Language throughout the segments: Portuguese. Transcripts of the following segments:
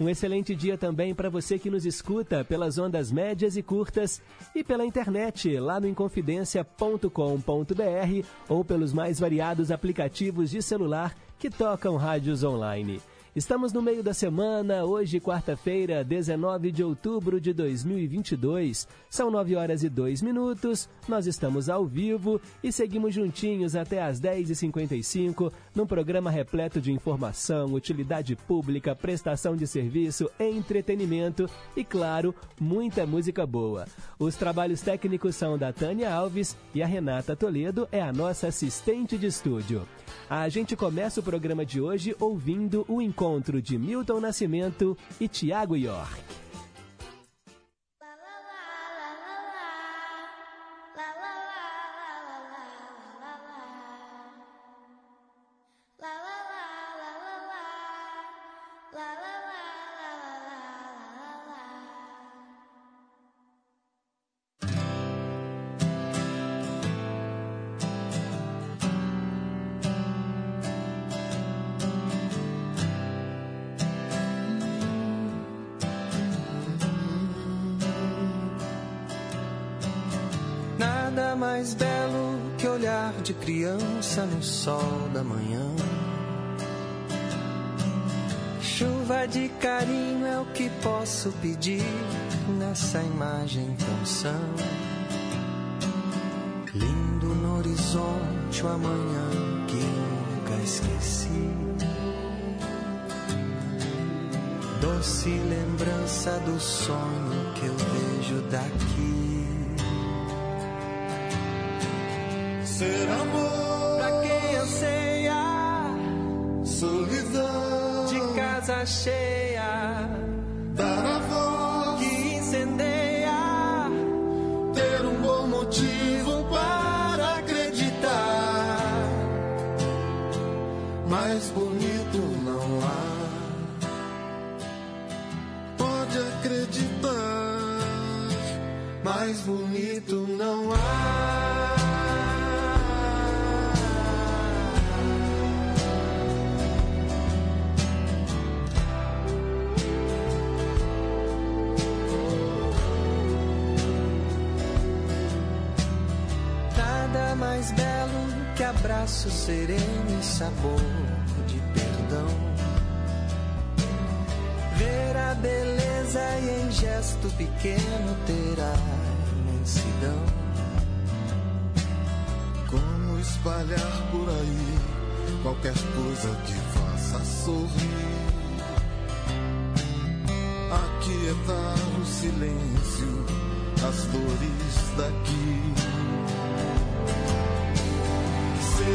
Um excelente dia também para você que nos escuta pelas ondas médias e curtas e pela internet lá no inconfidencia.com.br ou pelos mais variados aplicativos de celular que tocam rádios online. Estamos no meio da semana, hoje, quarta-feira, 19 de outubro de 2022. São 9 horas e 2 minutos, nós estamos ao vivo e seguimos juntinhos até às 10h55 num programa repleto de informação, utilidade pública, prestação de serviço, entretenimento e, claro, muita música boa. Os trabalhos técnicos são da Tânia Alves e a Renata Toledo é a nossa assistente de estúdio. A gente começa o programa de hoje ouvindo o encontro de Milton Nascimento e Tiago York. Criança no sol da manhã. Chuva de carinho é o que posso pedir nessa imagem tão sã. Lindo no horizonte o amanhã que nunca esqueci. Doce lembrança do sonho que eu vejo daqui. Ser cheia dar a voz que incendeia. ter um bom motivo para acreditar. Mais bonito não há. Pode acreditar. Mais bonito abraço sereno e sabor de perdão ver a beleza e em gesto pequeno ter a imensidão Como espalhar por aí qualquer coisa que faça sorrir. Aquietar o silêncio, as dores daqui.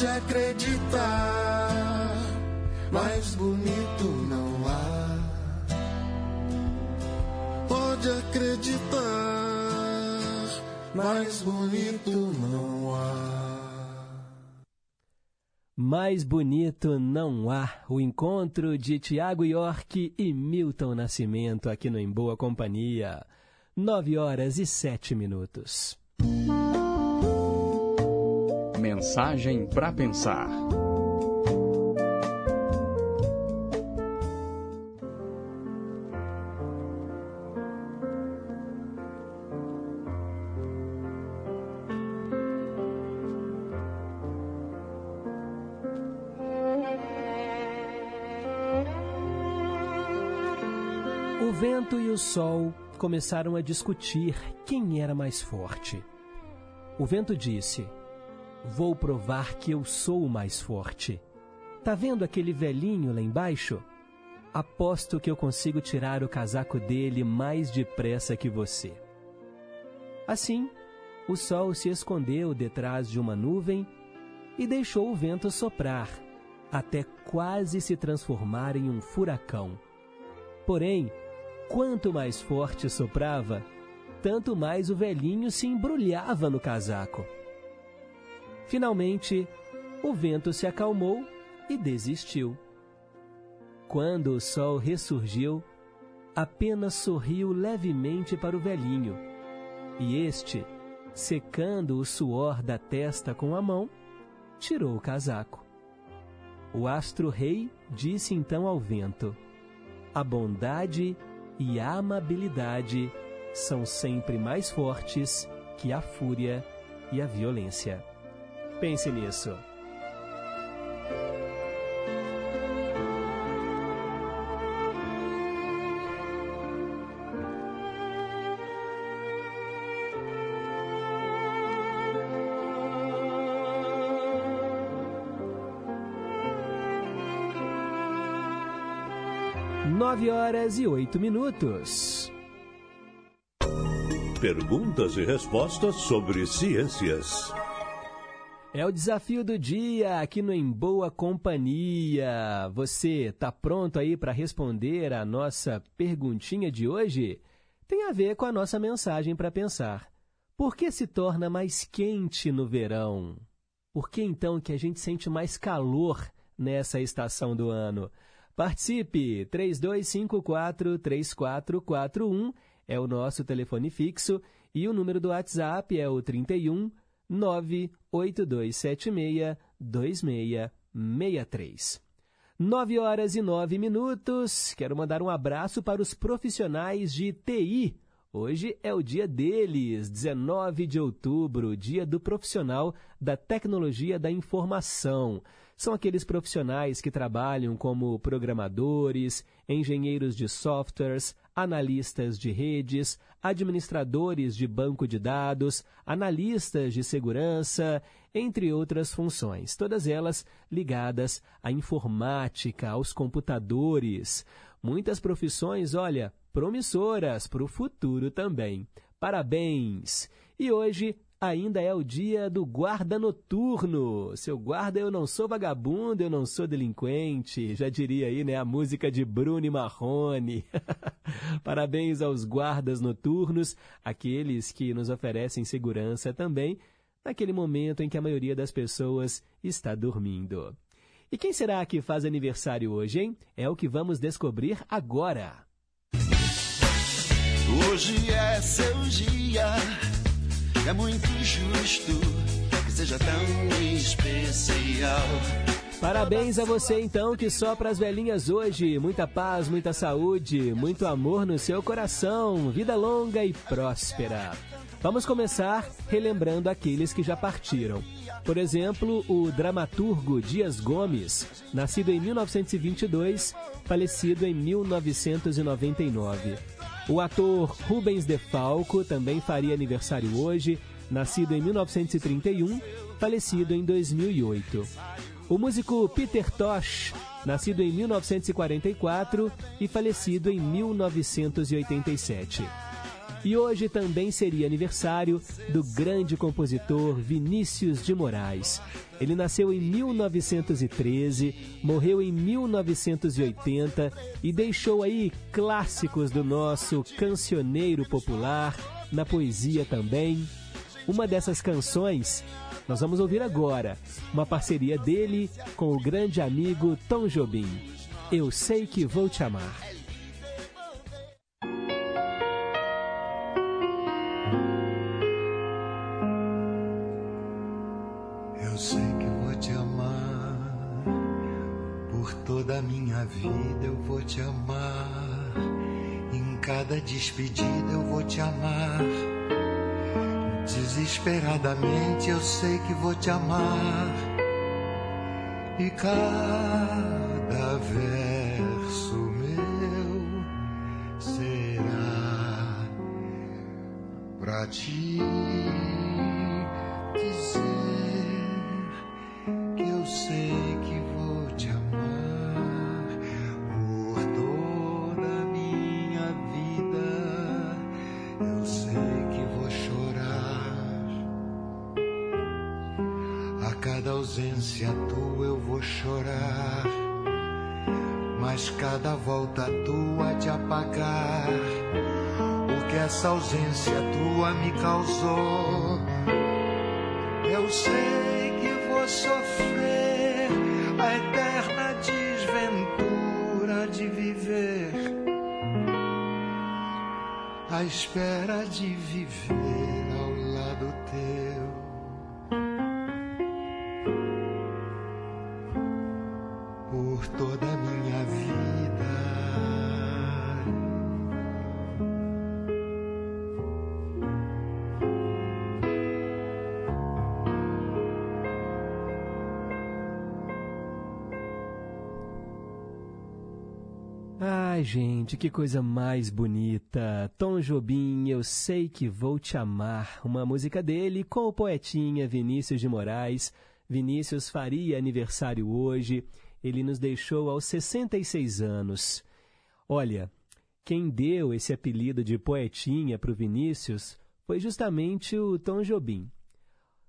Pode acreditar. Mais bonito não há. Pode acreditar. Mais bonito não há. Mais bonito não há o encontro de Tiago York e Milton Nascimento aqui no Em Boa Companhia. Nove horas e sete minutos. Mensagem para pensar. O vento e o sol começaram a discutir quem era mais forte. O vento disse: Vou provar que eu sou o mais forte. Tá vendo aquele velhinho lá embaixo? Aposto que eu consigo tirar o casaco dele mais depressa que você. Assim, o sol se escondeu detrás de uma nuvem e deixou o vento soprar, até quase se transformar em um furacão. Porém, quanto mais forte soprava, tanto mais o velhinho se embrulhava no casaco. Finalmente, o vento se acalmou e desistiu. Quando o sol ressurgiu, apenas sorriu levemente para o velhinho, e este, secando o suor da testa com a mão, tirou o casaco. O astro-rei disse então ao vento: A bondade e a amabilidade são sempre mais fortes que a fúria e a violência. Pense nisso. Nove horas e oito minutos. Perguntas e respostas sobre ciências. É o desafio do dia aqui no Em Boa Companhia. Você está pronto aí para responder a nossa perguntinha de hoje? Tem a ver com a nossa mensagem para pensar. Por que se torna mais quente no verão? Por que então que a gente sente mais calor nessa estação do ano? Participe! 3254-3441 é o nosso telefone fixo e o número do WhatsApp é o 31 98276 2663. 9 horas e 9 minutos. Quero mandar um abraço para os profissionais de TI. Hoje é o dia deles, 19 de outubro, dia do profissional da tecnologia da informação. São aqueles profissionais que trabalham como programadores, engenheiros de softwares, analistas de redes, administradores de banco de dados, analistas de segurança, entre outras funções, todas elas ligadas à informática, aos computadores. Muitas profissões, olha, promissoras para o futuro também. Parabéns! E hoje ainda é o dia do guarda noturno. Seu guarda, eu não sou vagabundo, eu não sou delinquente. Já diria aí, né, a música de Bruno Marrone. Parabéns aos guardas noturnos, aqueles que nos oferecem segurança também, naquele momento em que a maioria das pessoas está dormindo. E quem será que faz aniversário hoje, hein? É o que vamos descobrir agora. Hoje é seu dia é muito justo que seja tão especial. Parabéns a você então que sopra as velhinhas hoje. Muita paz, muita saúde, muito amor no seu coração, vida longa e próspera. Vamos começar relembrando aqueles que já partiram. Por exemplo, o dramaturgo Dias Gomes, nascido em 1922, falecido em 1999. O ator Rubens De Falco também faria aniversário hoje, nascido em 1931, falecido em 2008. O músico Peter Tosh nascido em 1944 e falecido em 1987. E hoje também seria aniversário do grande compositor Vinícius de Moraes. Ele nasceu em 1913, morreu em 1980 e deixou aí clássicos do nosso cancioneiro popular, na poesia também. Uma dessas canções nós vamos ouvir agora, uma parceria dele com o grande amigo Tom Jobim. Eu sei que vou te amar. Vida eu vou te amar, em cada despedida eu vou te amar. Desesperadamente eu sei que vou te amar, e cada verso meu será pra ti Ai, gente, que coisa mais bonita. Tom Jobim, Eu Sei Que Vou Te Amar. Uma música dele com o poetinha Vinícius de Moraes. Vinícius faria aniversário hoje. Ele nos deixou aos 66 anos. Olha, quem deu esse apelido de poetinha para o Vinícius foi justamente o Tom Jobim.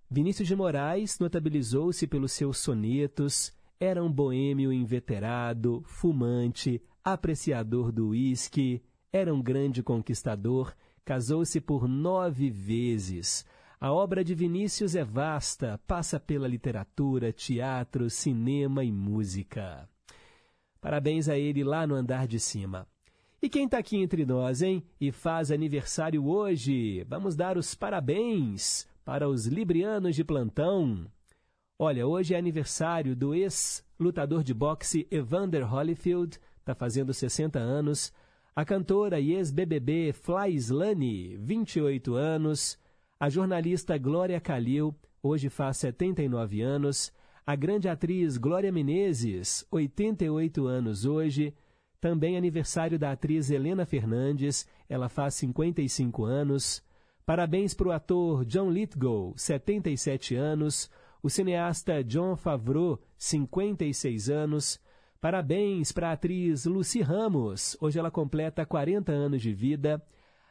Vinícius de Moraes notabilizou-se pelos seus sonetos, era um boêmio inveterado, fumante, apreciador do uísque, era um grande conquistador, casou-se por nove vezes. A obra de Vinícius é vasta, passa pela literatura, teatro, cinema e música. Parabéns a ele lá no andar de cima. E quem está aqui entre nós, hein? E faz aniversário hoje. Vamos dar os parabéns para os librianos de plantão. Olha, hoje é aniversário do ex-lutador de boxe Evander Holyfield, está fazendo 60 anos. A cantora e ex-BBB Fly Slane, 28 anos. A jornalista Glória Calil, hoje faz 79 anos. A grande atriz Glória Menezes, 88 anos hoje. Também aniversário da atriz Helena Fernandes, ela faz 55 anos. Parabéns para o ator John Lithgow, 77 anos. O cineasta John Favreau, 56 anos. Parabéns para a atriz Lucy Ramos, hoje ela completa 40 anos de vida.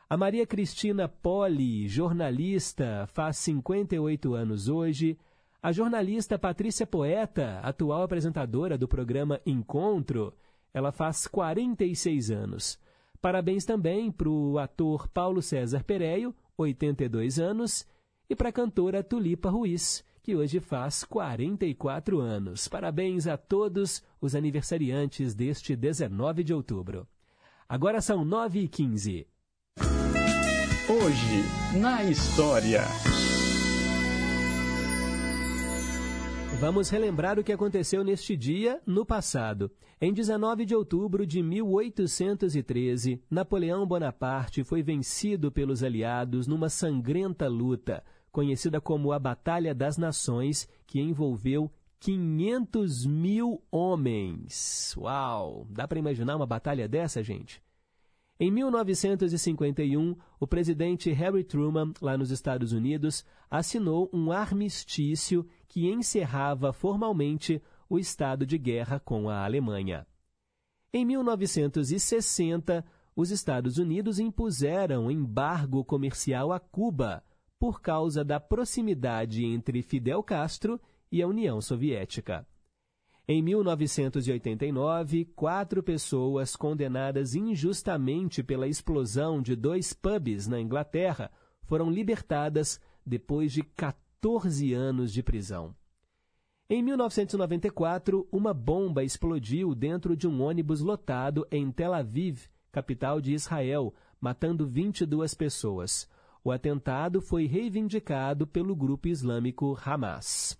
A Maria Cristina Poli, jornalista, faz 58 anos hoje. A jornalista Patrícia Poeta, atual apresentadora do programa Encontro, ela faz 46 anos. Parabéns também para o ator Paulo César Pereio, 82 anos, e para a cantora Tulipa Ruiz, que hoje faz 44 anos. Parabéns a todos os aniversariantes deste 19 de outubro. Agora são 9 e 15 Hoje, na história. Vamos relembrar o que aconteceu neste dia no passado. Em 19 de outubro de 1813, Napoleão Bonaparte foi vencido pelos aliados numa sangrenta luta, conhecida como a Batalha das Nações, que envolveu 500 mil homens. Uau! Dá para imaginar uma batalha dessa, gente? Em 1951, o presidente Harry Truman, lá nos Estados Unidos, assinou um armistício que encerrava formalmente o estado de guerra com a Alemanha. Em 1960, os Estados Unidos impuseram embargo comercial a Cuba por causa da proximidade entre Fidel Castro e a União Soviética. Em 1989, quatro pessoas condenadas injustamente pela explosão de dois pubs na Inglaterra foram libertadas depois de 14 anos de prisão. Em 1994, uma bomba explodiu dentro de um ônibus lotado em Tel Aviv, capital de Israel, matando 22 pessoas. O atentado foi reivindicado pelo grupo islâmico Hamas.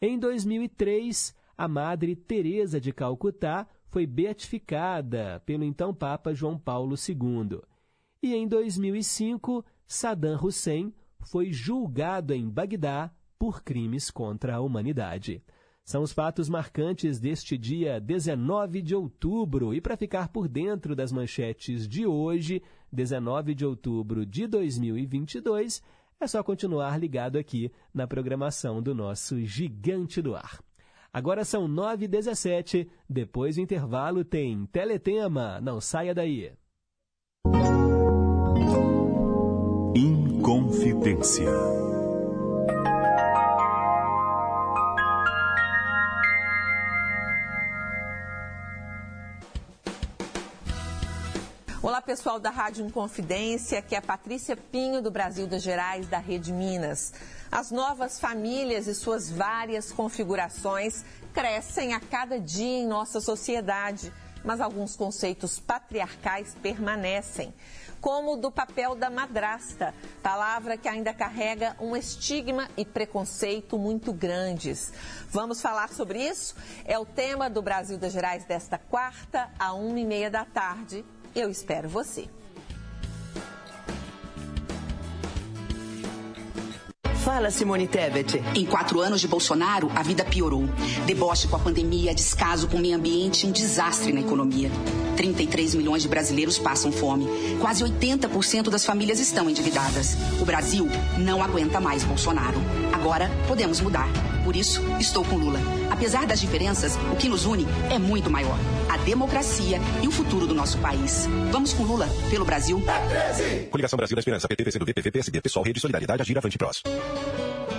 Em 2003, a Madre Teresa de Calcutá foi beatificada pelo então Papa João Paulo II. E em 2005, Saddam Hussein foi julgado em Bagdá por crimes contra a humanidade. São os fatos marcantes deste dia 19 de outubro. E para ficar por dentro das manchetes de hoje, 19 de outubro de 2022, é só continuar ligado aqui na programação do nosso Gigante do Ar. Agora são 9h17, depois do intervalo tem Teletema, não saia daí. Inconfidência. Olá, pessoal da Rádio Inconfidência, aqui é Patrícia Pinho, do Brasil das Gerais, da Rede Minas. As novas famílias e suas várias configurações crescem a cada dia em nossa sociedade, mas alguns conceitos patriarcais permanecem, como o do papel da madrasta, palavra que ainda carrega um estigma e preconceito muito grandes. Vamos falar sobre isso? É o tema do Brasil das Gerais desta quarta, a uma e meia da tarde eu espero você. Fala, Simone Tebet. Em quatro anos de Bolsonaro, a vida piorou. Deboche com a pandemia, descaso com o meio ambiente e um desastre na economia. 33 milhões de brasileiros passam fome. Quase 80% das famílias estão endividadas. O Brasil não aguenta mais Bolsonaro. Agora podemos mudar. Por isso, estou com Lula. Apesar das diferenças, o que nos une é muito maior: a democracia e o futuro do nosso país. Vamos com Lula, pelo Brasil. Coligação Brasil da Esperança, PT, PCdoB, PV, PSD, Pessoal, Rede Solidariedade, Agir, Avante Prós.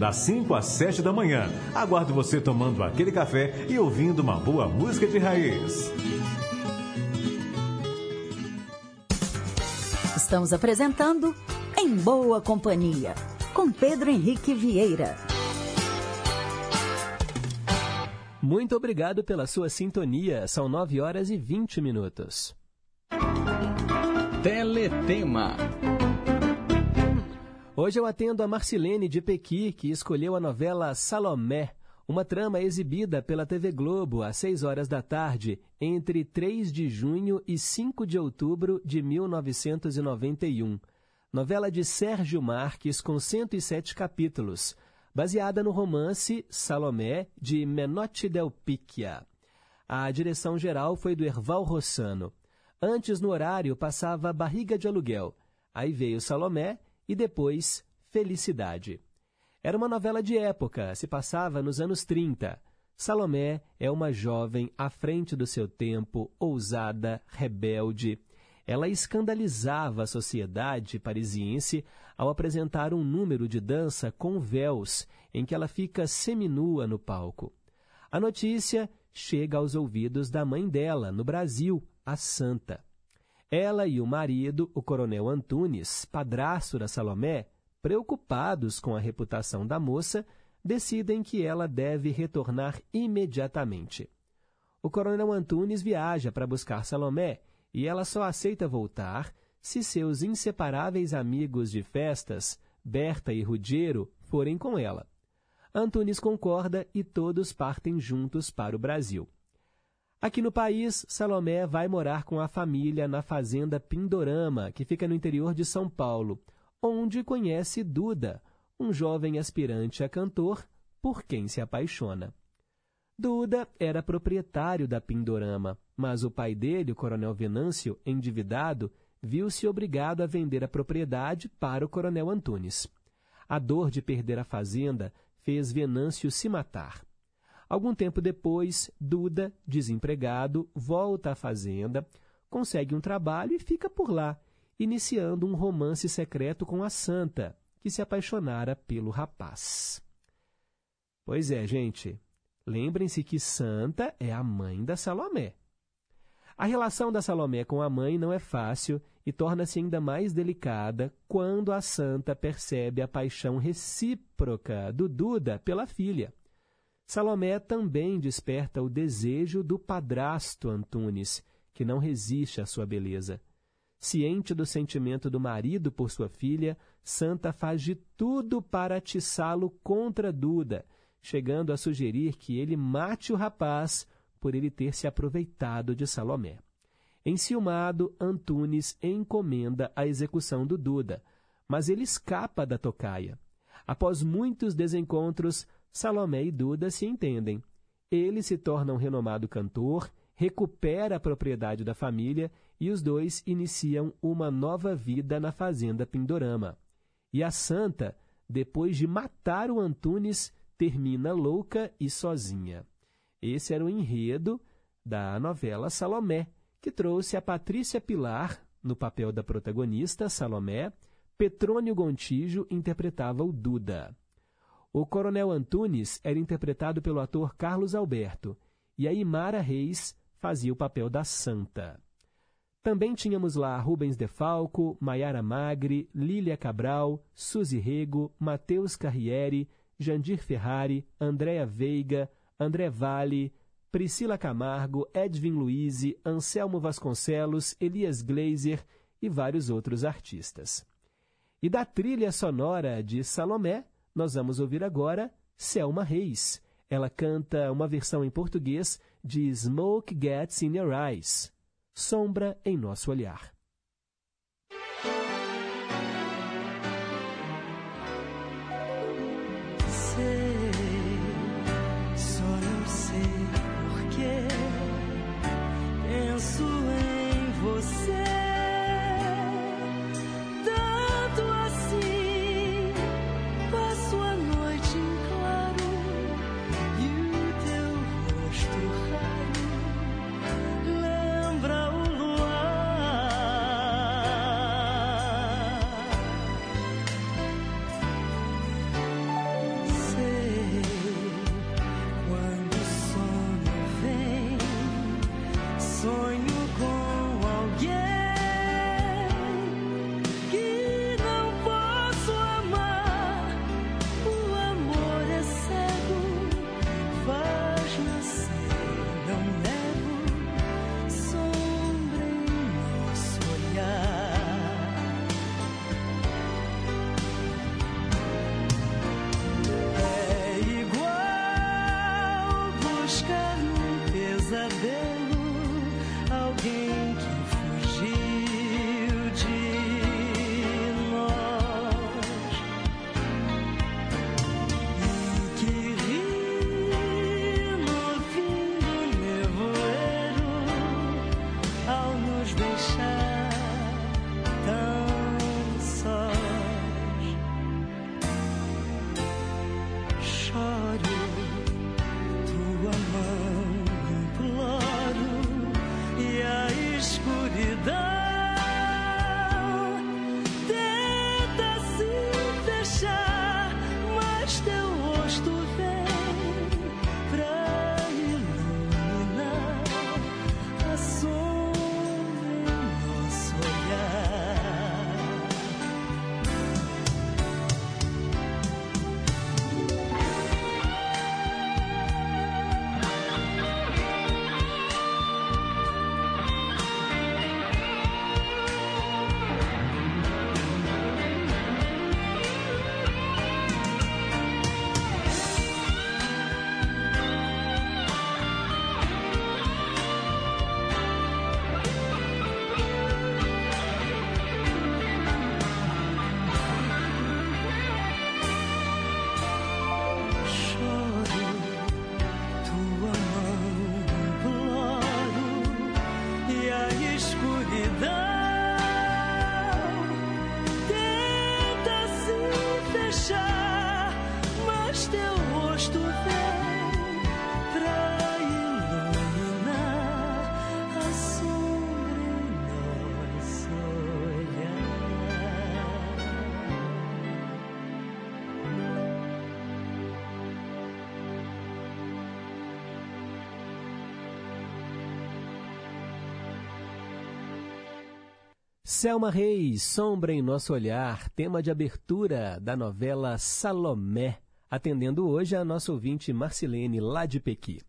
das 5 às 7 da manhã. Aguardo você tomando aquele café e ouvindo uma boa música de raiz. Estamos apresentando Em Boa Companhia, com Pedro Henrique Vieira. Muito obrigado pela sua sintonia. São 9 horas e 20 minutos. Teletema. Hoje eu atendo a Marcilene de Pequi, que escolheu a novela Salomé, uma trama exibida pela TV Globo às 6 horas da tarde, entre 3 de junho e 5 de outubro de 1991. Novela de Sérgio Marques com 107 capítulos, baseada no romance Salomé de Menotti del Picchia. A direção geral foi do Erval Rossano. Antes, no horário, passava Barriga de Aluguel. Aí veio Salomé e depois Felicidade. Era uma novela de época, se passava nos anos 30. Salomé é uma jovem à frente do seu tempo, ousada, rebelde. ela escandalizava a sociedade parisiense ao apresentar um número de dança com véus, em que ela fica seminua no palco. A notícia chega aos ouvidos da mãe dela, no Brasil, a Santa. Ela e o marido, o coronel Antunes, padrasto da Salomé, preocupados com a reputação da moça, decidem que ela deve retornar imediatamente. O coronel Antunes viaja para buscar Salomé e ela só aceita voltar se seus inseparáveis amigos de festas, Berta e Ruggiero, forem com ela. Antunes concorda e todos partem juntos para o Brasil. Aqui no país, Salomé vai morar com a família na fazenda Pindorama, que fica no interior de São Paulo, onde conhece Duda, um jovem aspirante a cantor por quem se apaixona. Duda era proprietário da Pindorama, mas o pai dele, o coronel Venâncio, endividado, viu-se obrigado a vender a propriedade para o coronel Antunes. A dor de perder a fazenda fez Venâncio se matar. Algum tempo depois, Duda, desempregado, volta à fazenda, consegue um trabalho e fica por lá, iniciando um romance secreto com a santa, que se apaixonara pelo rapaz. Pois é, gente, lembrem-se que Santa é a mãe da Salomé. A relação da Salomé com a mãe não é fácil e torna-se ainda mais delicada quando a santa percebe a paixão recíproca do Duda pela filha. Salomé também desperta o desejo do padrasto Antunes, que não resiste à sua beleza. Ciente do sentimento do marido por sua filha, Santa faz de tudo para atiçá-lo contra Duda, chegando a sugerir que ele mate o rapaz por ele ter se aproveitado de Salomé. Enciumado, Antunes encomenda a execução do Duda, mas ele escapa da tocaia. Após muitos desencontros, Salomé e Duda se entendem. Ele se torna um renomado cantor, recupera a propriedade da família e os dois iniciam uma nova vida na fazenda Pindorama. E a santa, depois de matar o Antunes, termina louca e sozinha. Esse era o enredo da novela Salomé, que trouxe a Patrícia Pilar no papel da protagonista, Salomé. Petrônio Gontijo interpretava o Duda. O Coronel Antunes era interpretado pelo ator Carlos Alberto e a Imara Reis fazia o papel da Santa. Também tínhamos lá Rubens Defalco, Maiara Magri, Lília Cabral, Suzy Rego, Matheus Carriere, Jandir Ferrari, Andréa Veiga, André Vale, Priscila Camargo, Edwin Luiz, Anselmo Vasconcelos, Elias Glazer e vários outros artistas. E da trilha sonora de Salomé, nós vamos ouvir agora Selma Reis. Ela canta uma versão em português de Smoke Gets in Your Eyes, Sombra em Nosso Olhar. Selma Reis, Sombra em Nosso Olhar, tema de abertura da novela Salomé, atendendo hoje a nossa ouvinte Marcilene, lá de Pequi.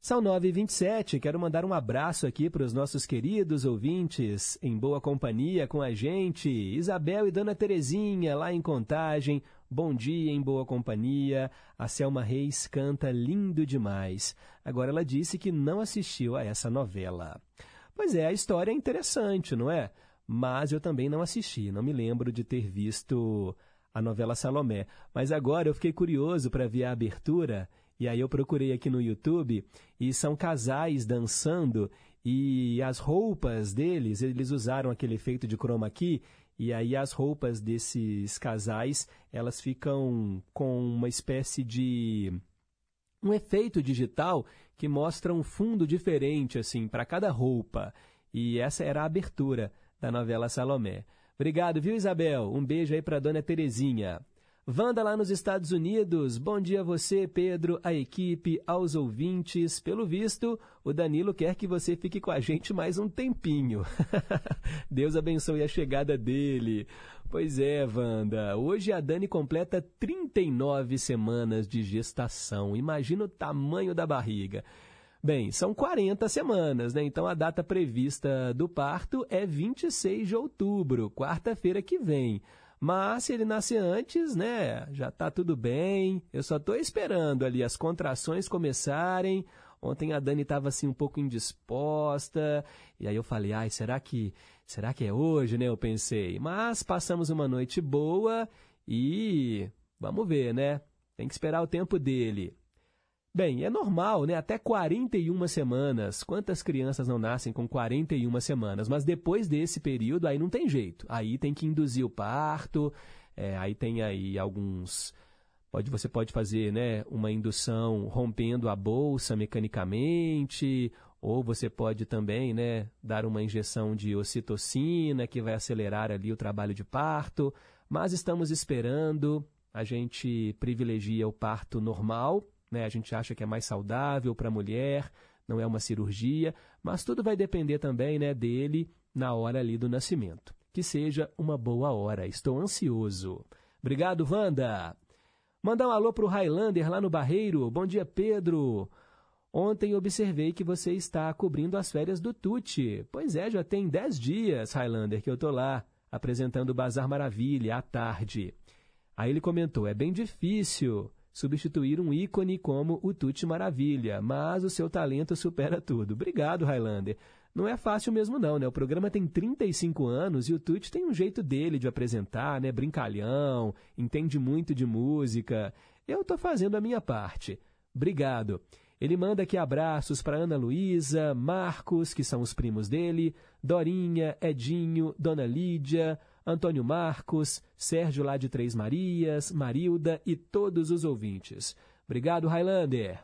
São 9h27, quero mandar um abraço aqui para os nossos queridos ouvintes, em boa companhia com a gente, Isabel e Dona Terezinha, lá em Contagem, bom dia em boa companhia, a Selma Reis canta lindo demais. Agora ela disse que não assistiu a essa novela. Pois é, a história é interessante, não é? Mas eu também não assisti, não me lembro de ter visto a novela Salomé. Mas agora eu fiquei curioso para ver a abertura, e aí eu procurei aqui no YouTube, e são casais dançando, e as roupas deles, eles usaram aquele efeito de chroma key, e aí as roupas desses casais, elas ficam com uma espécie de um efeito digital que mostra um fundo diferente assim para cada roupa. E essa era a abertura da novela Salomé. Obrigado, viu, Isabel? Um beijo aí para dona Terezinha. Wanda lá nos Estados Unidos, bom dia a você, Pedro, a equipe, aos ouvintes. Pelo visto, o Danilo quer que você fique com a gente mais um tempinho. Deus abençoe a chegada dele. Pois é, Wanda, hoje a Dani completa 39 semanas de gestação. Imagina o tamanho da barriga. Bem, são 40 semanas, né? Então a data prevista do parto é 26 de outubro, quarta-feira que vem. Mas se ele nascer antes, né, já tá tudo bem. Eu só estou esperando ali as contrações começarem. Ontem a Dani estava assim um pouco indisposta, e aí eu falei: "Ai, será que será que é hoje, né?" Eu pensei. Mas passamos uma noite boa e vamos ver, né? Tem que esperar o tempo dele. Bem, é normal, né? Até 41 semanas. Quantas crianças não nascem com 41 semanas? Mas depois desse período, aí não tem jeito. Aí tem que induzir o parto, é, aí tem aí alguns... Pode, você pode fazer né, uma indução rompendo a bolsa mecanicamente, ou você pode também né, dar uma injeção de ocitocina que vai acelerar ali o trabalho de parto. Mas estamos esperando, a gente privilegia o parto normal, né? A gente acha que é mais saudável para a mulher, não é uma cirurgia, mas tudo vai depender também né, dele na hora ali do nascimento. Que seja uma boa hora. Estou ansioso. Obrigado, Wanda. Mandar um alô para o Highlander lá no Barreiro. Bom dia, Pedro. Ontem observei que você está cobrindo as férias do Tuti. Pois é, já tem 10 dias, Highlander, que eu estou lá, apresentando o Bazar Maravilha à tarde. Aí ele comentou, é bem difícil substituir um ícone como o Tuti Maravilha, mas o seu talento supera tudo. Obrigado, Highlander. Não é fácil mesmo não, né? O programa tem 35 anos e o Tuti tem um jeito dele de apresentar, né? Brincalhão, entende muito de música. Eu estou fazendo a minha parte. Obrigado. Ele manda aqui abraços para Ana Luísa, Marcos, que são os primos dele, Dorinha, Edinho, Dona Lídia, Antônio Marcos, Sérgio lá de Três Marias, Marilda e todos os ouvintes. Obrigado, Highlander.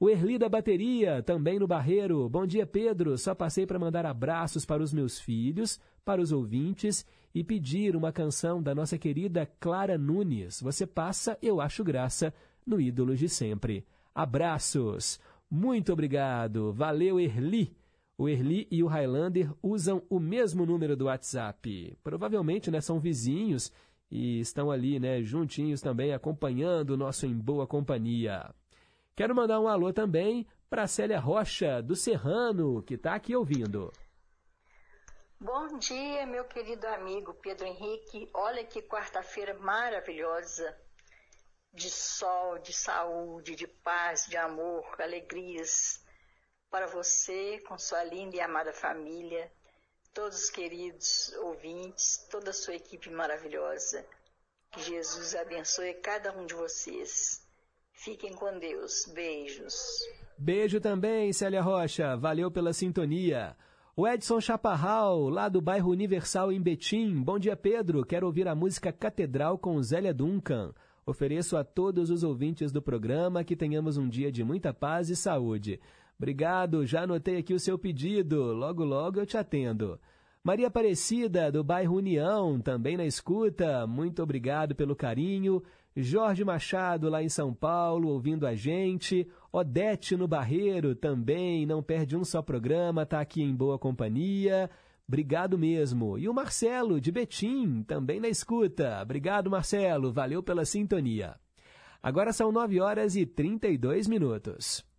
O Erli da Bateria, também no Barreiro. Bom dia, Pedro. Só passei para mandar abraços para os meus filhos, para os ouvintes e pedir uma canção da nossa querida Clara Nunes. Você passa, eu acho graça, no Ídolos de Sempre. Abraços. Muito obrigado. Valeu, Erli. O Erli e o Highlander usam o mesmo número do WhatsApp. Provavelmente né, são vizinhos e estão ali né, juntinhos também acompanhando o nosso Em Boa Companhia. Quero mandar um alô também para Célia Rocha, do Serrano, que está aqui ouvindo. Bom dia, meu querido amigo Pedro Henrique. Olha que quarta-feira maravilhosa de sol, de saúde, de paz, de amor, alegrias para você, com sua linda e amada família, todos os queridos ouvintes, toda a sua equipe maravilhosa. Que Jesus abençoe cada um de vocês. Fiquem com Deus. Beijos. Beijo também, Célia Rocha. Valeu pela sintonia. O Edson Chaparral, lá do bairro Universal em Betim. Bom dia, Pedro. Quero ouvir a música Catedral com Zélia Duncan. Ofereço a todos os ouvintes do programa que tenhamos um dia de muita paz e saúde. Obrigado, já anotei aqui o seu pedido. Logo, logo eu te atendo. Maria Aparecida, do bairro União, também na escuta. Muito obrigado pelo carinho. Jorge Machado, lá em São Paulo, ouvindo a gente. Odete no Barreiro, também, não perde um só programa, está aqui em boa companhia. Obrigado mesmo. E o Marcelo, de Betim, também na escuta. Obrigado, Marcelo. Valeu pela sintonia. Agora são 9 horas e 32 minutos.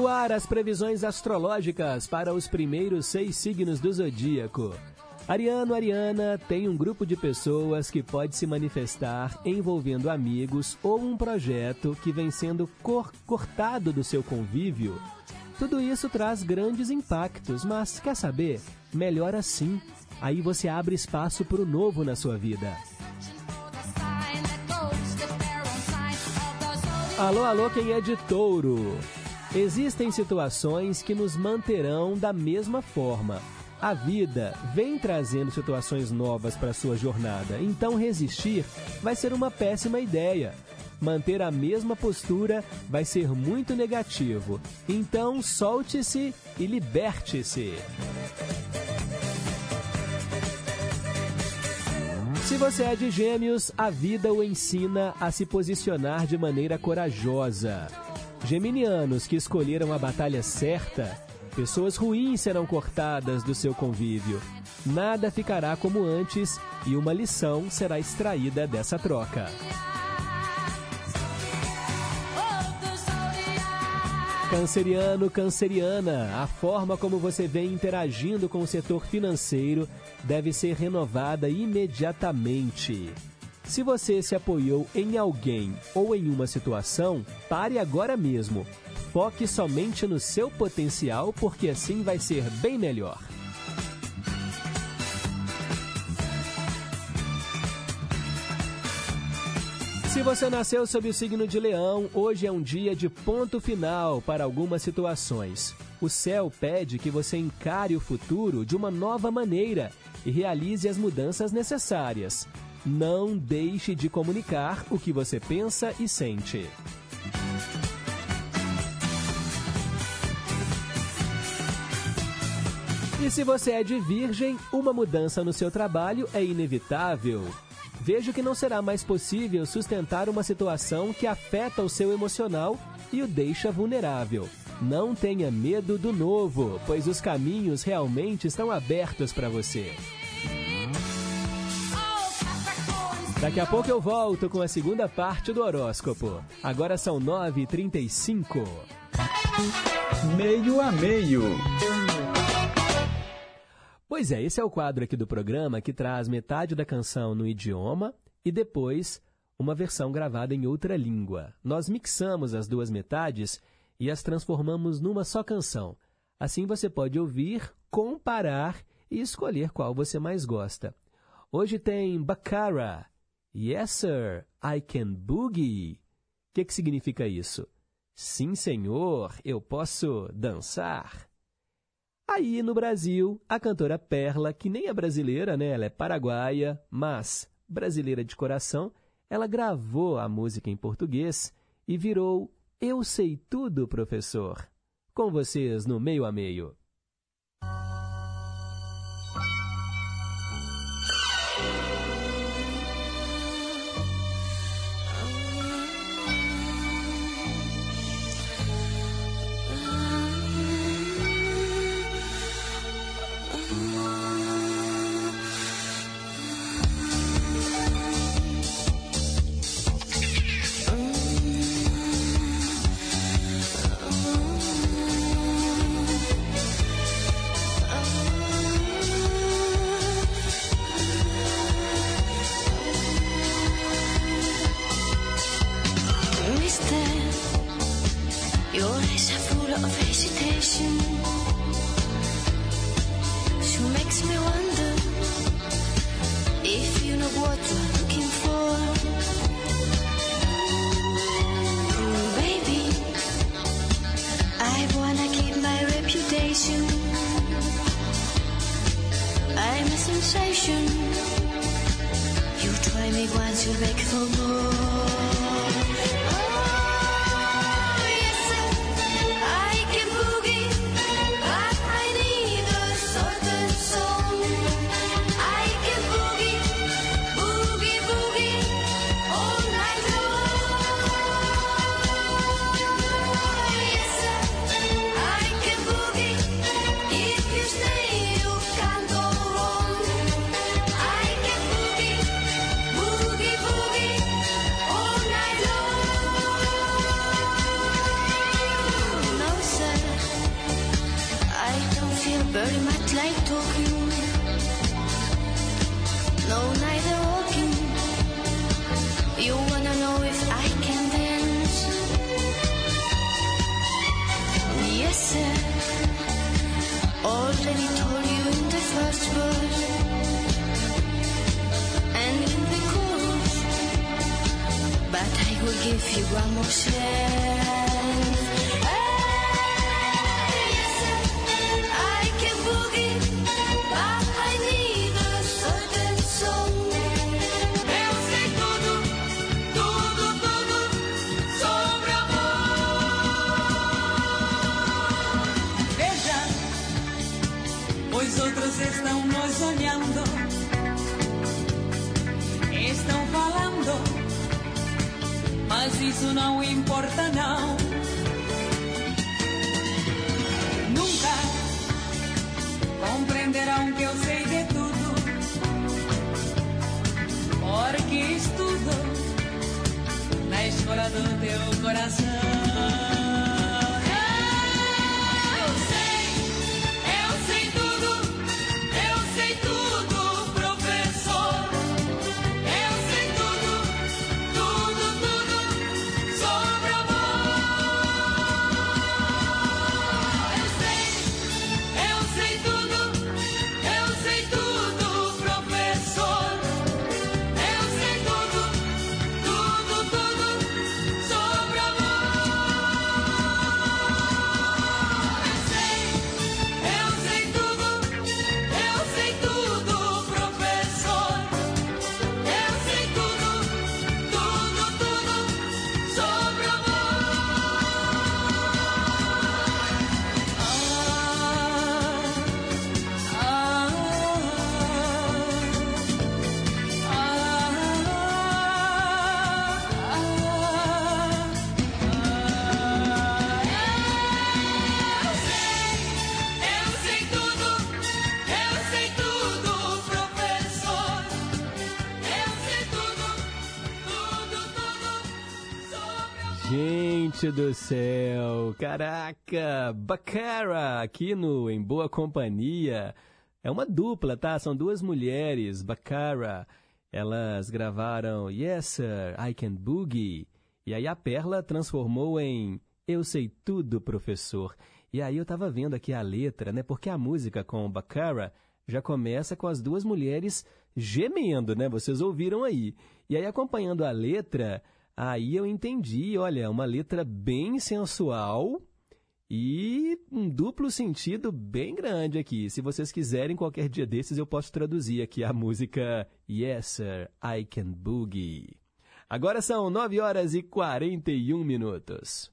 No ar, as previsões astrológicas para os primeiros seis signos do zodíaco. Ariano, Ariana tem um grupo de pessoas que pode se manifestar envolvendo amigos ou um projeto que vem sendo cor cortado do seu convívio. Tudo isso traz grandes impactos, mas quer saber? Melhor assim. Aí você abre espaço para o novo na sua vida. Alô, alô, quem é de touro? Existem situações que nos manterão da mesma forma. A vida vem trazendo situações novas para sua jornada, então resistir vai ser uma péssima ideia. Manter a mesma postura vai ser muito negativo. Então solte-se e liberte-se. Se você é de gêmeos, a vida o ensina a se posicionar de maneira corajosa. Geminianos que escolheram a batalha certa, pessoas ruins serão cortadas do seu convívio. Nada ficará como antes e uma lição será extraída dessa troca. Canceriano, canceriana, a forma como você vem interagindo com o setor financeiro deve ser renovada imediatamente. Se você se apoiou em alguém ou em uma situação, pare agora mesmo. Foque somente no seu potencial, porque assim vai ser bem melhor. Se você nasceu sob o signo de Leão, hoje é um dia de ponto final para algumas situações. O céu pede que você encare o futuro de uma nova maneira e realize as mudanças necessárias. Não deixe de comunicar o que você pensa e sente. E se você é de virgem, uma mudança no seu trabalho é inevitável. Vejo que não será mais possível sustentar uma situação que afeta o seu emocional e o deixa vulnerável. Não tenha medo do novo, pois os caminhos realmente estão abertos para você. Daqui a pouco eu volto com a segunda parte do horóscopo. Agora são 9h35. Meio a meio. Pois é, esse é o quadro aqui do programa que traz metade da canção no idioma e depois uma versão gravada em outra língua. Nós mixamos as duas metades e as transformamos numa só canção. Assim você pode ouvir, comparar e escolher qual você mais gosta. Hoje tem Baccara, Yes, sir, I can boogie. O que, que significa isso? Sim, senhor, eu posso dançar. Aí no Brasil, a cantora Perla, que nem é brasileira, né? Ela é paraguaia, mas brasileira de coração, ela gravou a música em português e virou Eu Sei Tudo, Professor. Com vocês no meio a meio. Gente do céu, caraca, Bacara aqui no Em Boa Companhia. É uma dupla, tá? São duas mulheres, Bacara. Elas gravaram Yes Sir, I Can Boogie. E aí a Perla transformou em Eu Sei Tudo, Professor. E aí eu tava vendo aqui a letra, né? Porque a música com Bacara já começa com as duas mulheres gemendo, né? Vocês ouviram aí. E aí acompanhando a letra, aí eu entendi, olha, uma letra bem sensual e um duplo sentido bem grande aqui. Se vocês quiserem, qualquer dia desses eu posso traduzir aqui a música Yes Sir, I Can Boogie. Agora são 9 horas e 41 minutos.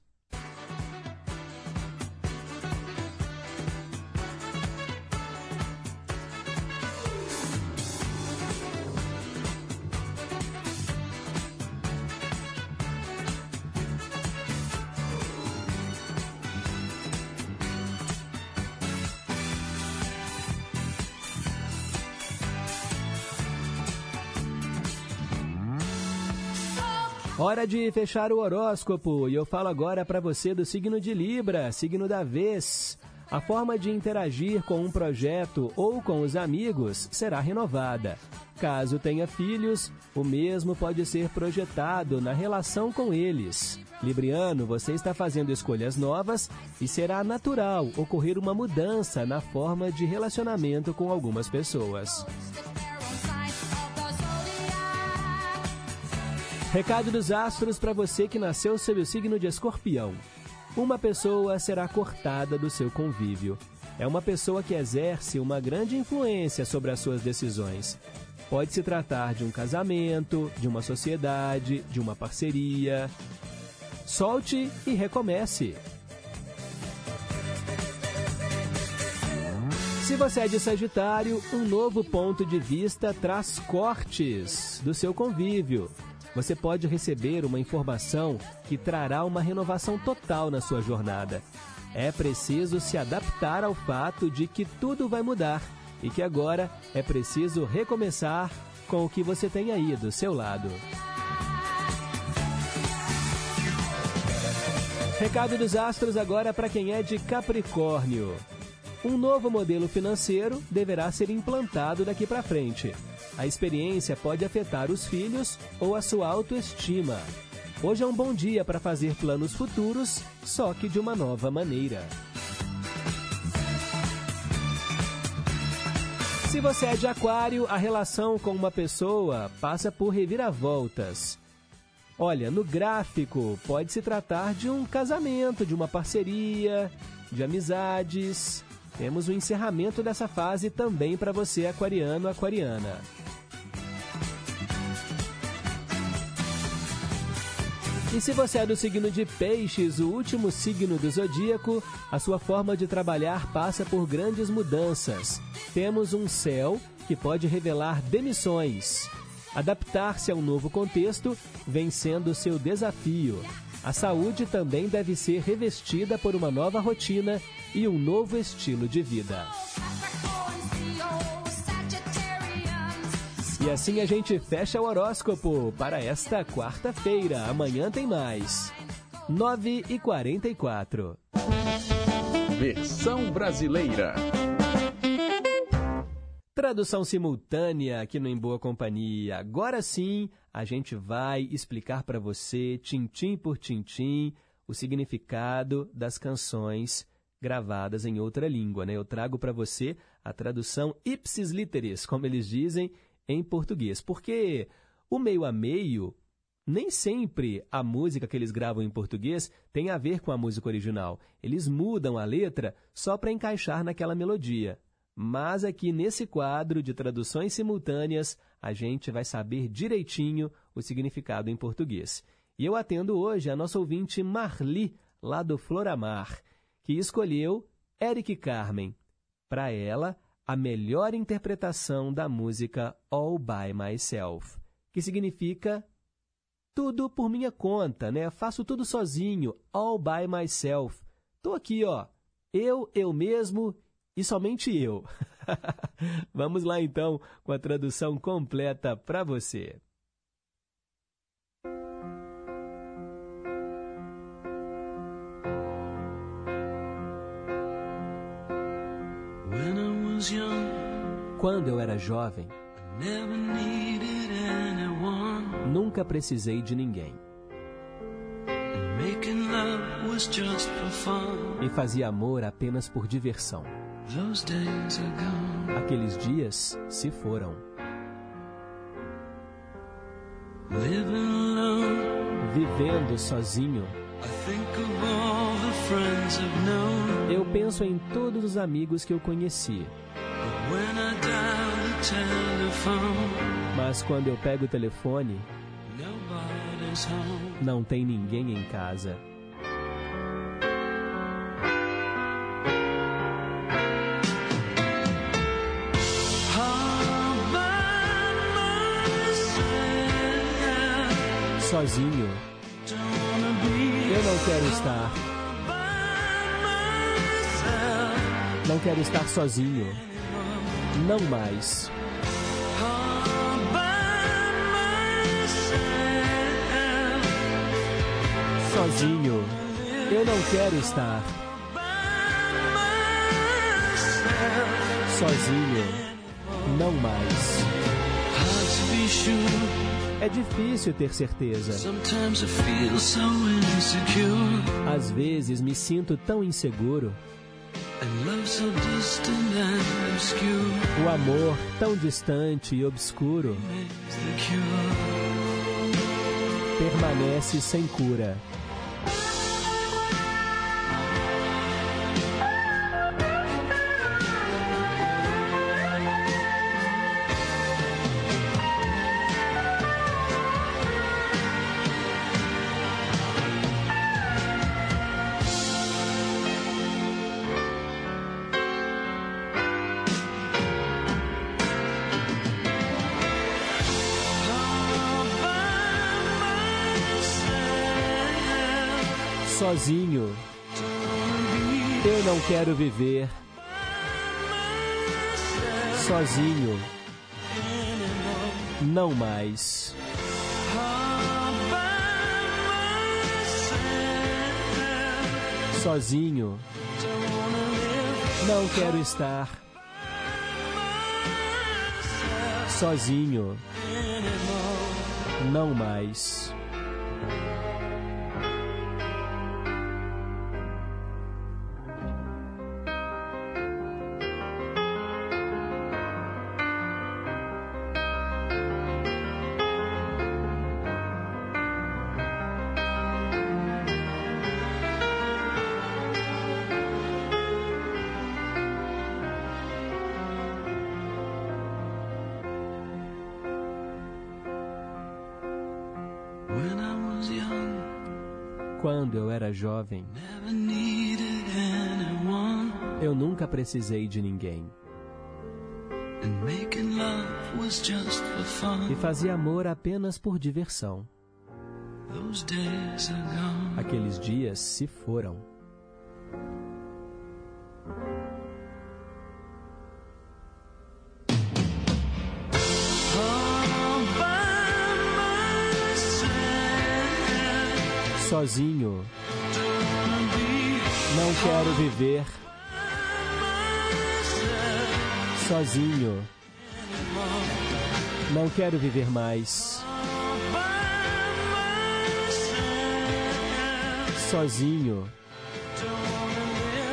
Hora de fechar o horóscopo e eu falo agora para você do signo de Libra, signo da vez. A forma de interagir com um projeto ou com os amigos será renovada. Caso tenha filhos, o mesmo pode ser projetado na relação com eles. Libriano, você está fazendo escolhas novas e será natural ocorrer uma mudança na forma de relacionamento com algumas pessoas. Recado dos astros para você que nasceu sob o signo de escorpião. Uma pessoa será cortada do seu convívio. é uma pessoa que exerce uma grande influência sobre as suas decisões. Pode se tratar de um casamento, de uma sociedade, de uma parceria. Solte e recomece. Se você é de Sagitário, um novo ponto de vista traz cortes do seu convívio. Você pode receber uma informação que trará uma renovação total na sua jornada. É preciso se adaptar ao fato de que tudo vai mudar e que agora é preciso recomeçar com o que você tem aí do seu lado. Recado dos astros agora para quem é de Capricórnio. Um novo modelo financeiro deverá ser implantado daqui para frente. A experiência pode afetar os filhos ou a sua autoestima. Hoje é um bom dia para fazer planos futuros, só que de uma nova maneira. Se você é de Aquário, a relação com uma pessoa passa por reviravoltas. Olha, no gráfico pode se tratar de um casamento, de uma parceria, de amizades. Temos o encerramento dessa fase também para você, aquariano, aquariana. E se você é do signo de Peixes, o último signo do zodíaco, a sua forma de trabalhar passa por grandes mudanças. Temos um céu que pode revelar demissões. Adaptar-se ao novo contexto vem sendo seu desafio. A saúde também deve ser revestida por uma nova rotina e um novo estilo de vida. E assim a gente fecha o horóscopo para esta quarta-feira. Amanhã tem mais. 9 e 44. Versão brasileira. Tradução simultânea aqui no Em Boa Companhia. Agora sim, a gente vai explicar para você, tintim por tintim, o significado das canções gravadas em outra língua. Né? Eu trago para você a tradução ipsis literis, como eles dizem, em português. Porque o meio a meio, nem sempre a música que eles gravam em português tem a ver com a música original. Eles mudam a letra só para encaixar naquela melodia. Mas aqui nesse quadro de traduções simultâneas, a gente vai saber direitinho o significado em português. E eu atendo hoje a nossa ouvinte Marli, lá do Floramar, que escolheu Eric Carmen. Para ela, a melhor interpretação da música All By Myself, que significa tudo por minha conta, né? Faço tudo sozinho, all by myself. Tô aqui, ó, eu, eu mesmo e somente eu. Vamos lá então com a tradução completa para você. When I was young, Quando eu era jovem, nunca precisei de ninguém And making love was just for fun. e fazia amor apenas por diversão. Those days are gone. Aqueles dias se foram. Vivendo sozinho, I think of all the friends I've known. eu penso em todos os amigos que eu conheci. Mas quando eu pego o telefone, não tem ninguém em casa. Sozinho, eu não quero estar. Não quero estar sozinho. Não mais. Sozinho, eu não quero estar. Sozinho, não mais. É difícil ter certeza. Sometimes I feel so insecure. Às vezes me sinto tão inseguro. O amor tão distante e obscuro permanece sem cura. Sozinho. Eu não quero viver sozinho. Não mais. Sozinho. Não quero estar sozinho. Não mais. Jovem, eu nunca precisei de ninguém. E fazia amor apenas por diversão. Aqueles dias se foram. Sozinho, não quero viver. Sozinho, não quero viver mais. Sozinho,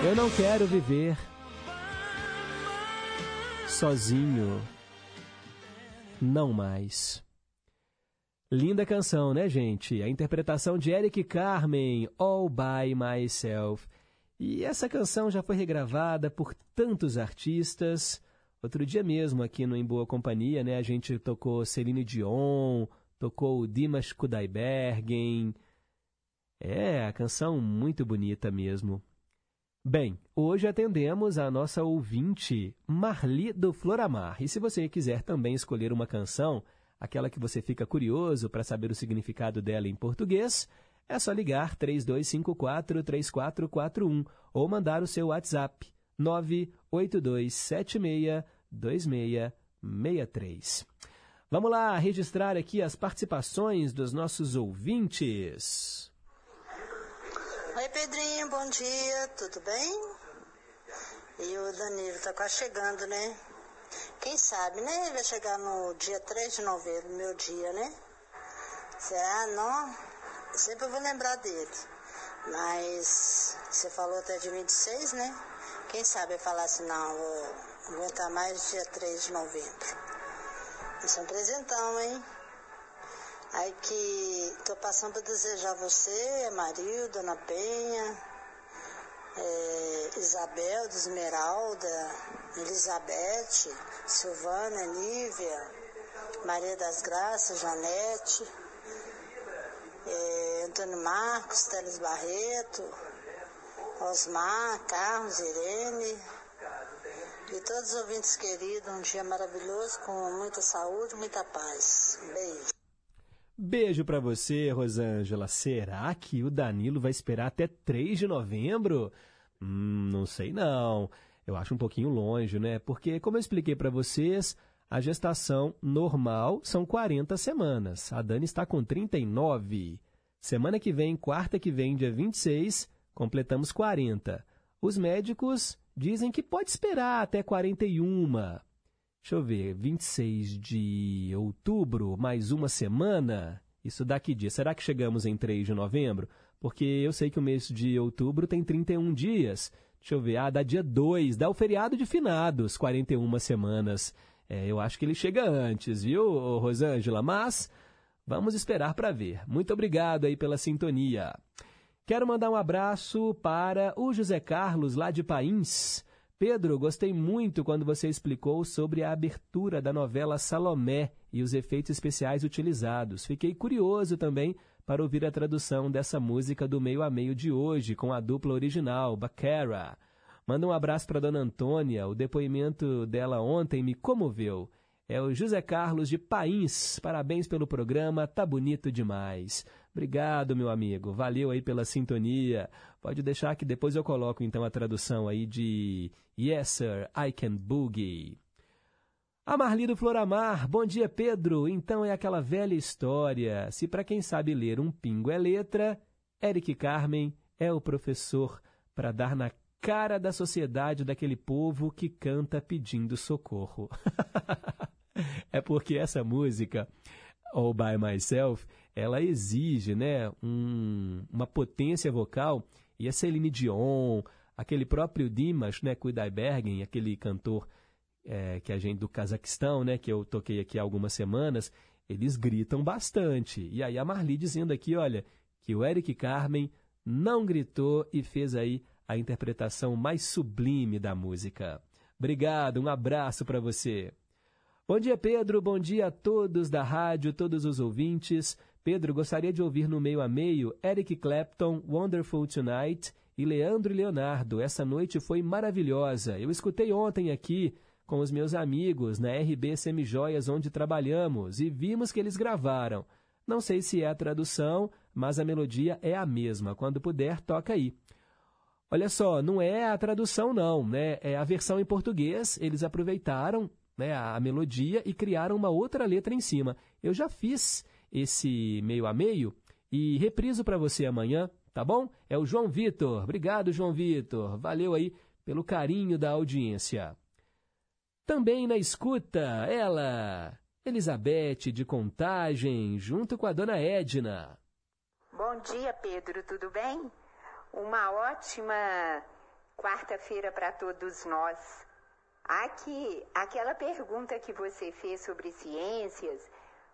eu não quero viver. Sozinho, não mais. Linda canção, né, gente? A interpretação de Eric Carmen, All By Myself. E essa canção já foi regravada por tantos artistas. Outro dia mesmo, aqui no Em Boa Companhia, né, a gente tocou Celine Dion, tocou Dimas Kudaibergen. É, a canção muito bonita mesmo. Bem, hoje atendemos a nossa ouvinte Marli do Floramar. E se você quiser também escolher uma canção, aquela que você fica curioso para saber o significado dela em português, é só ligar 3254-3441 ou mandar o seu WhatsApp 982762663. Vamos lá registrar aqui as participações dos nossos ouvintes. Oi, Pedrinho, bom dia, tudo bem? E o Danilo tá quase chegando, né? Quem sabe, né? Ele vai chegar no dia 3 de novembro, meu dia, né? Será? Não? Sempre vou lembrar dele. Mas você falou até de 26, né? Quem sabe eu falar assim, não, vou aguentar mais dia 3 de novembro. Isso é um presentão, hein? Aí que tô passando para desejar você, a Marilda, Ana Penha, é, Isabel, do Esmeralda, Elizabeth, Silvana, Nívia, Maria das Graças, Janete, é, Antônio Marcos, Teles Barreto, Osmar, Carlos, Irene, e todos os ouvintes queridos, um dia maravilhoso, com muita saúde, muita paz. Um beijo. Beijo pra você, Rosângela. Será que o Danilo vai esperar até 3 de novembro? Hum, não sei não. Eu acho um pouquinho longe, né? Porque, como eu expliquei pra vocês, a gestação normal são 40 semanas. A Dani está com 39. Semana que vem, quarta que vem, dia 26, completamos 40. Os médicos dizem que pode esperar até 41. Deixa eu ver, 26 de outubro, mais uma semana. Isso dá que dia? Será que chegamos em 3 de novembro? Porque eu sei que o mês de outubro tem 31 dias. Deixa eu ver, ah, dá dia 2, dá o feriado de finados, 41 semanas. É, eu acho que ele chega antes, viu, Rosângela? Mas vamos esperar para ver. Muito obrigado aí pela sintonia. Quero mandar um abraço para o José Carlos, lá de Pains. Pedro, gostei muito quando você explicou sobre a abertura da novela Salomé e os efeitos especiais utilizados. Fiquei curioso também para ouvir a tradução dessa música do meio a meio de hoje, com a dupla original, Bacara. Manda um abraço para Dona Antônia, o depoimento dela ontem me comoveu. É o José Carlos de Pains. Parabéns pelo programa, tá bonito demais. Obrigado, meu amigo. Valeu aí pela sintonia. Pode deixar que depois eu coloco então a tradução aí de Yes, sir, I can boogie. A Marli do Floramar, bom dia Pedro. Então é aquela velha história. Se para quem sabe ler um pingo é letra, Eric Carmen é o professor para dar na cara da sociedade daquele povo que canta pedindo socorro. é porque essa música, All By Myself, ela exige né, um, uma potência vocal, e a Celine Dion, aquele próprio Dimas né, Kudaibergen, aquele cantor é, que a gente do Cazaquistão, né, que eu toquei aqui há algumas semanas, eles gritam bastante. E aí a Marli dizendo aqui, olha, que o Eric Carmen não gritou e fez aí a interpretação mais sublime da música. Obrigado, um abraço para você. Bom dia, Pedro. Bom dia a todos da rádio, todos os ouvintes. Pedro, gostaria de ouvir no meio a meio Eric Clapton, Wonderful Tonight e Leandro e Leonardo. Essa noite foi maravilhosa. Eu escutei ontem aqui com os meus amigos na RB Semijoias, onde trabalhamos, e vimos que eles gravaram. Não sei se é a tradução, mas a melodia é a mesma. Quando puder, toca aí. Olha só, não é a tradução não, né? É a versão em português. Eles aproveitaram né, a melodia e criaram uma outra letra em cima. Eu já fiz esse meio a meio e repriso para você amanhã, tá bom? É o João Vitor. Obrigado, João Vitor. Valeu aí pelo carinho da audiência. Também na escuta, ela, Elizabeth de Contagem, junto com a dona Edna. Bom dia, Pedro, tudo bem? Uma ótima quarta-feira para todos nós. Aqui, aquela pergunta que você fez sobre ciências,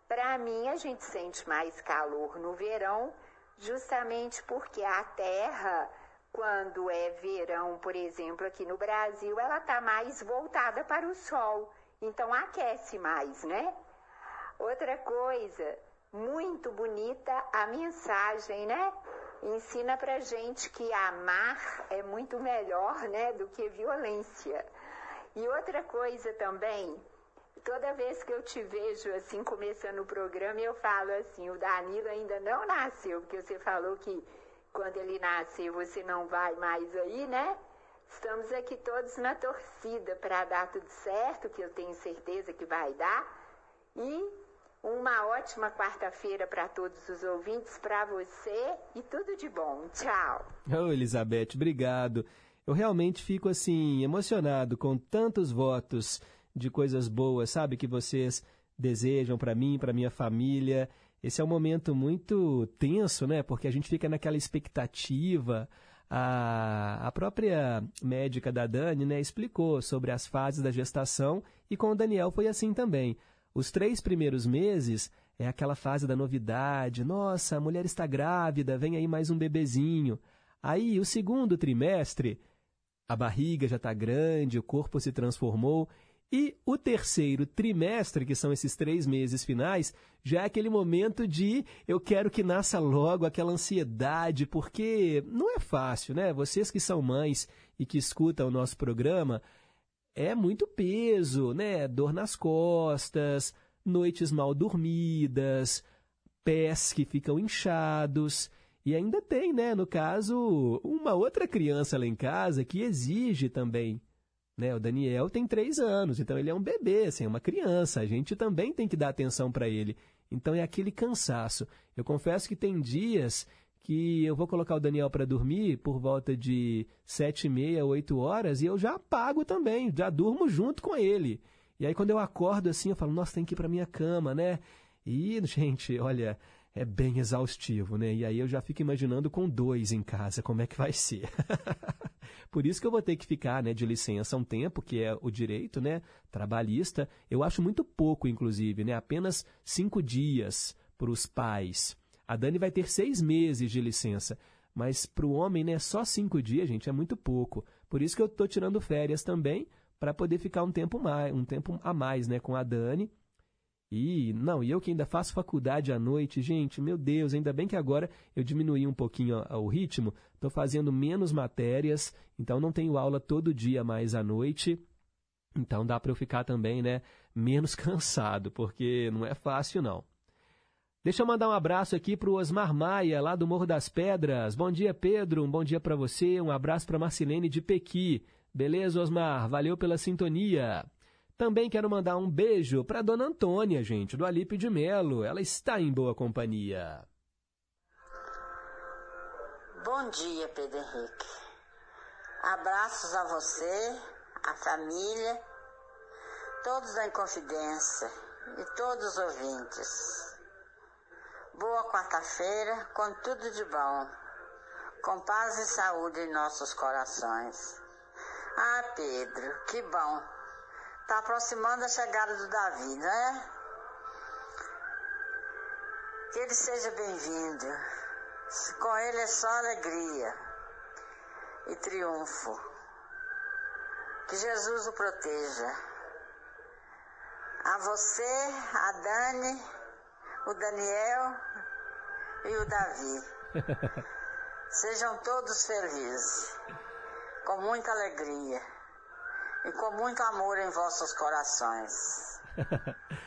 para mim a gente sente mais calor no verão, justamente porque a Terra, quando é verão, por exemplo, aqui no Brasil, ela está mais voltada para o Sol, então aquece mais, né? Outra coisa, muito bonita a mensagem, né? Ensina pra gente que amar é muito melhor, né, do que violência. E outra coisa também, toda vez que eu te vejo assim começando o programa, eu falo assim, o Danilo ainda não nasceu, porque você falou que quando ele nascer você não vai mais aí, né? Estamos aqui todos na torcida para dar tudo certo, que eu tenho certeza que vai dar. E uma ótima quarta-feira para todos os ouvintes, para você e tudo de bom. Tchau. Ô, Elizabeth, obrigado. Eu realmente fico assim emocionado com tantos votos de coisas boas, sabe, que vocês desejam para mim, para minha família. Esse é um momento muito tenso, né? Porque a gente fica naquela expectativa. A, a própria médica da Dani né, explicou sobre as fases da gestação e com o Daniel foi assim também. Os três primeiros meses é aquela fase da novidade. Nossa, a mulher está grávida, vem aí mais um bebezinho. Aí, o segundo trimestre, a barriga já está grande, o corpo se transformou. E o terceiro trimestre, que são esses três meses finais, já é aquele momento de eu quero que nasça logo aquela ansiedade, porque não é fácil, né? Vocês que são mães e que escutam o nosso programa, é muito peso, né? Dor nas costas, noites mal dormidas, pés que ficam inchados. E ainda tem, né, no caso, uma outra criança lá em casa que exige também né? O Daniel tem três anos, então ele é um bebê, assim, é uma criança. A gente também tem que dar atenção para ele. Então é aquele cansaço. Eu confesso que tem dias que eu vou colocar o Daniel para dormir por volta de sete e meia, oito horas, e eu já apago também, já durmo junto com ele. E aí quando eu acordo assim, eu falo, nossa, tem que ir para minha cama, né? E, gente, olha, é bem exaustivo, né? E aí eu já fico imaginando com dois em casa, como é que vai ser. Por isso que eu vou ter que ficar né, de licença um tempo, que é o direito né, trabalhista. Eu acho muito pouco, inclusive, né? apenas cinco dias para os pais. A Dani vai ter seis meses de licença. Mas para o homem, né, só cinco dias, gente, é muito pouco. Por isso que eu estou tirando férias também, para poder ficar um tempo mais, um tempo a mais, né, com a Dani e não, e eu que ainda faço faculdade à noite, gente, meu Deus, ainda bem que agora eu diminuí um pouquinho o ritmo, estou fazendo menos matérias, então não tenho aula todo dia mais à noite. Então dá para eu ficar também, né, menos cansado, porque não é fácil não. Deixa eu mandar um abraço aqui para o Osmar Maia, lá do Morro das Pedras. Bom dia, Pedro. Um bom dia para você. Um abraço para Marcilene de Pequi. Beleza, Osmar? Valeu pela sintonia. Também quero mandar um beijo para Dona Antônia, gente, do Alípio de Melo. Ela está em boa companhia. Bom dia, Pedro Henrique. Abraços a você, a família, todos da Inconfidência e todos os ouvintes. Boa quarta-feira, com tudo de bom, com paz e saúde em nossos corações. Ah, Pedro, que bom. Tá aproximando a chegada do Davi, não é? Que ele seja bem-vindo. Com ele é só alegria e triunfo. Que Jesus o proteja. A você, a Dani, o Daniel e o Davi. Sejam todos felizes, com muita alegria e com muito amor em vossos corações.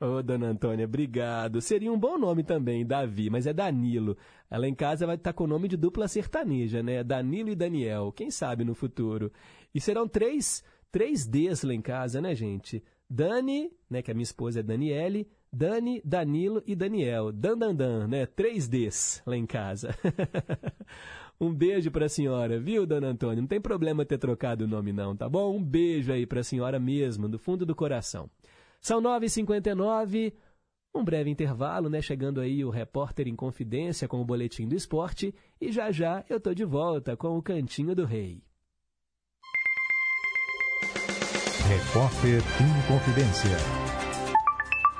Ô, dona Antônia, obrigado. Seria um bom nome também, Davi, mas é Danilo. Ela em casa vai estar com o nome de dupla sertaneja, né? Danilo e Daniel. Quem sabe no futuro. E serão três, três Ds lá em casa, né, gente? Dani, né, que a minha esposa é Daniele, Dani, Danilo e Daniel. Dan, dan, dan, né? Três Ds lá em casa. um beijo para a senhora, viu, dona Antônia? Não tem problema ter trocado o nome, não, tá bom? Um beijo aí para a senhora mesmo, do fundo do coração. São 9h59, um breve intervalo, né? Chegando aí o repórter em confidência com o boletim do esporte. E já já eu tô de volta com o Cantinho do Rei. Repórter em Confidência.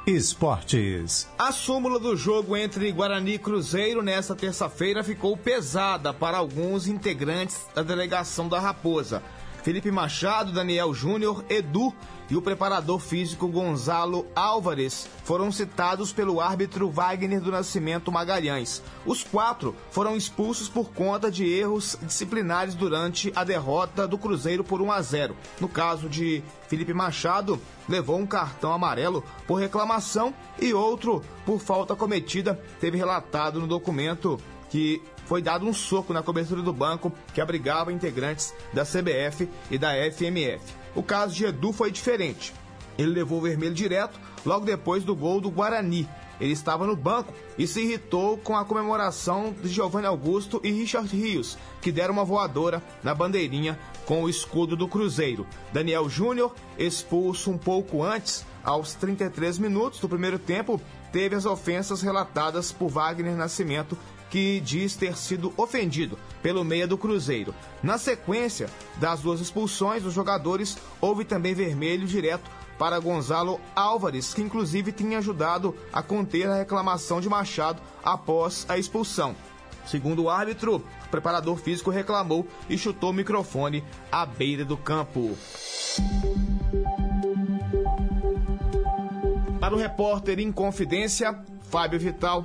Esportes. A súmula do jogo entre Guarani e Cruzeiro nesta terça-feira ficou pesada para alguns integrantes da delegação da Raposa. Felipe Machado, Daniel Júnior, Edu e o preparador físico Gonzalo Álvares foram citados pelo árbitro Wagner do Nascimento Magalhães. Os quatro foram expulsos por conta de erros disciplinares durante a derrota do Cruzeiro por 1 a 0. No caso de Felipe Machado, levou um cartão amarelo por reclamação e outro por falta cometida, teve relatado no documento que foi dado um soco na cobertura do banco que abrigava integrantes da CBF e da FMF. O caso de Edu foi diferente. Ele levou o vermelho direto logo depois do gol do Guarani. Ele estava no banco e se irritou com a comemoração de Giovanni Augusto e Richard Rios, que deram uma voadora na bandeirinha com o escudo do Cruzeiro. Daniel Júnior, expulso um pouco antes, aos 33 minutos do primeiro tempo, teve as ofensas relatadas por Wagner Nascimento que diz ter sido ofendido pelo meia do Cruzeiro. Na sequência das duas expulsões dos jogadores, houve também vermelho direto para Gonzalo Álvares, que inclusive tinha ajudado a conter a reclamação de Machado após a expulsão. Segundo o árbitro, o preparador físico reclamou e chutou o microfone à beira do campo. Para o repórter em confidência, Fábio Vital.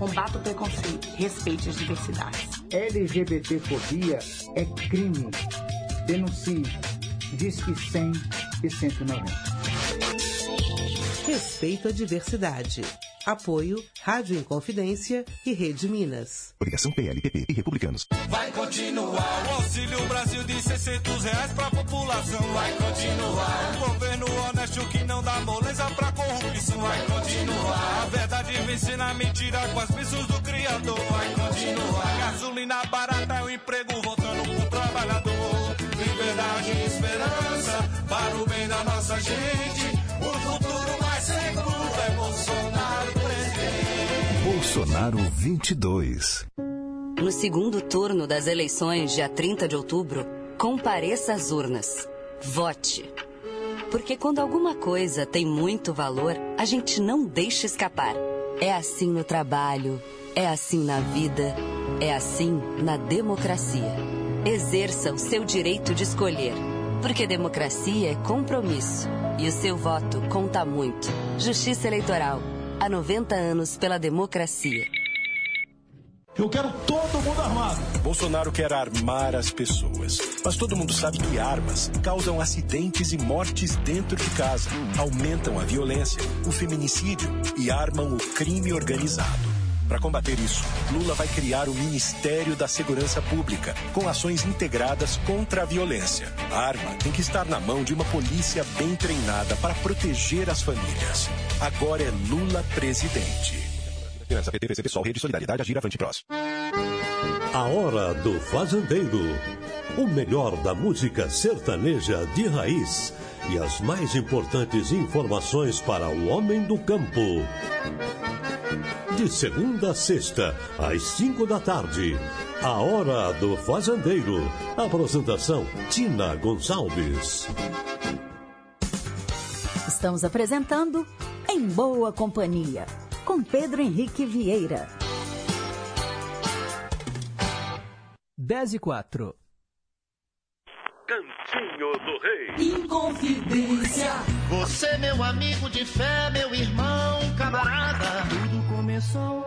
Combata o preconceito, respeite as diversidades. LGBTfobia é crime. Denuncie. Disque 100 e 190. Respeito à diversidade. Apoio Rádio Inconfidência e Rede Minas. Obrigação PLPP e Republicanos. Vai continuar o Auxílio Brasil de 600 reais pra população. Vai continuar um governo honesto que não dá moleza pra corrupção. Vai continuar a verdade vencer na mentira com as bênçãos do Criador. Vai continuar gasolina barata é o emprego voltando pro trabalhador. Liberdade e esperança para o bem da nossa gente. O futuro mais seguro é Bolsonaro. Bolsonaro 22. No segundo turno das eleições, dia 30 de outubro, compareça às urnas. Vote. Porque quando alguma coisa tem muito valor, a gente não deixa escapar. É assim no trabalho, é assim na vida, é assim na democracia. Exerça o seu direito de escolher, porque democracia é compromisso e o seu voto conta muito. Justiça Eleitoral. Há 90 anos pela democracia. Eu quero todo mundo armado. Bolsonaro quer armar as pessoas. Mas todo mundo sabe que armas causam acidentes e mortes dentro de casa, aumentam a violência, o feminicídio e armam o crime organizado. Para combater isso, Lula vai criar o Ministério da Segurança Pública, com ações integradas contra a violência. A arma tem que estar na mão de uma polícia bem treinada para proteger as famílias. Agora é Lula presidente. Finança, PT, PC, Pessoal, Rede Solidariedade, Agir, Avante Prós. A Hora do Fazendeiro. O melhor da música sertaneja de raiz e as mais importantes informações para o homem do campo. De segunda a sexta, às cinco da tarde. A Hora do Fazendeiro. Apresentação: Tina Gonçalves. Estamos apresentando Em Boa Companhia, com Pedro Henrique Vieira. 10 e 4. Cantinho do Rei. Inconfidência. Você, meu amigo de fé, meu irmão, camarada. Tudo começou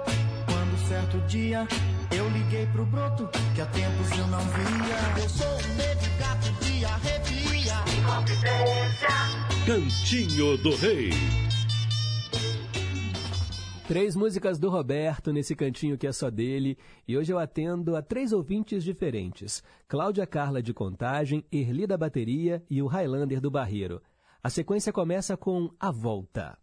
quando certo dia eu liguei pro broto que há tempos eu não via. Eu sou um negro gato de arrepia. Inconfidência. Cantinho do Rei. Três músicas do Roberto nesse cantinho que é só dele. E hoje eu atendo a três ouvintes diferentes: Cláudia Carla de Contagem, Erli da Bateria e o Highlander do Barreiro. A sequência começa com A Volta.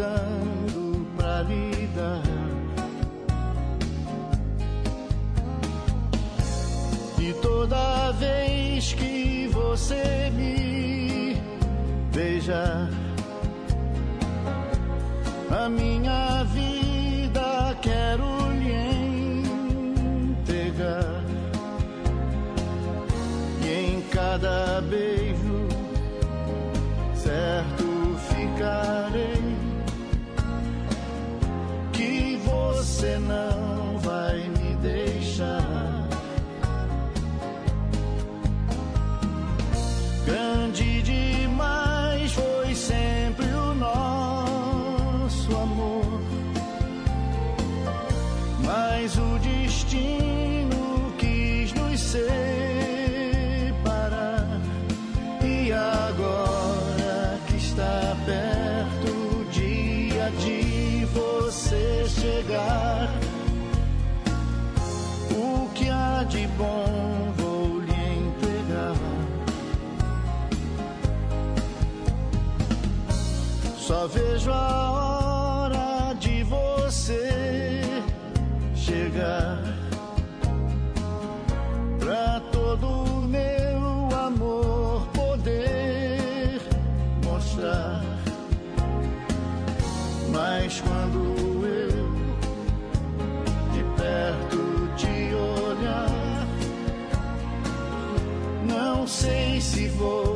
Guardando para lhe. E toda vez que você me beijar, a minha você vejo a hora de você chegar pra todo meu amor poder mostrar. Mas quando eu de perto te olhar, não sei se vou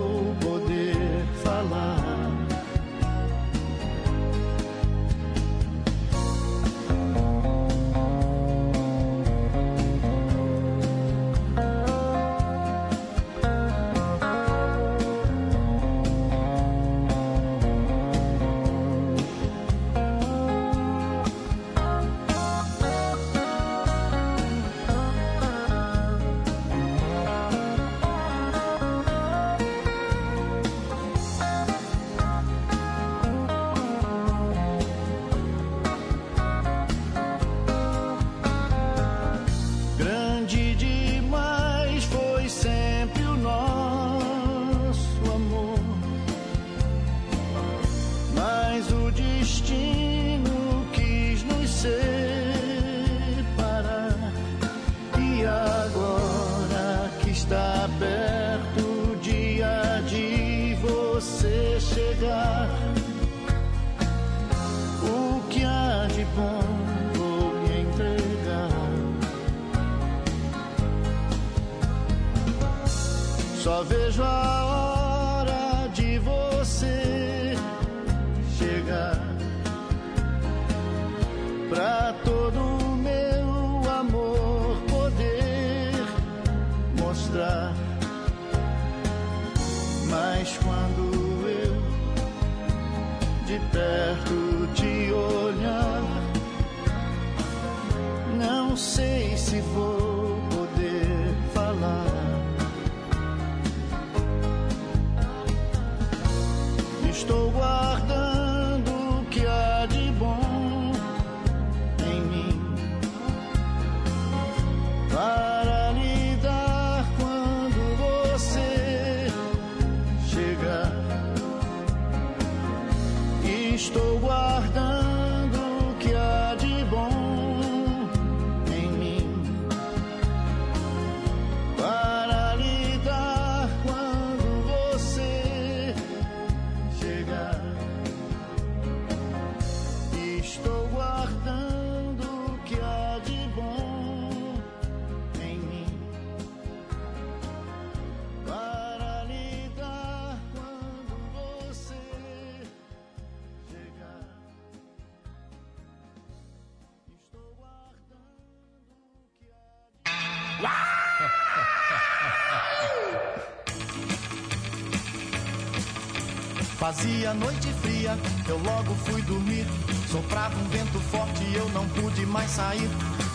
eu logo fui dormir. Soprava um vento forte e eu não pude mais sair.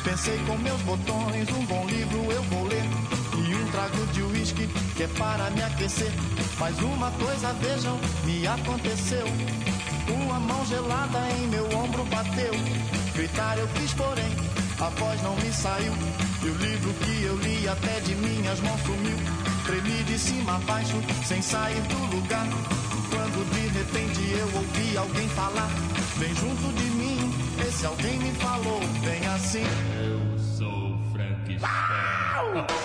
Pensei com meus botões, um bom livro eu vou ler. E um trago de uísque que é para me aquecer. Mas uma coisa vejam, me aconteceu. Uma mão gelada em meu ombro bateu. Gritar eu quis, porém, a voz não me saiu. E o livro que eu li até de minhas mãos sumiu. Tremi de cima a baixo, sem sair do lugar. Quando de repente eu ouvi alguém falar, bem junto de mim, esse alguém me falou, bem assim. Eu sou Frankenstein.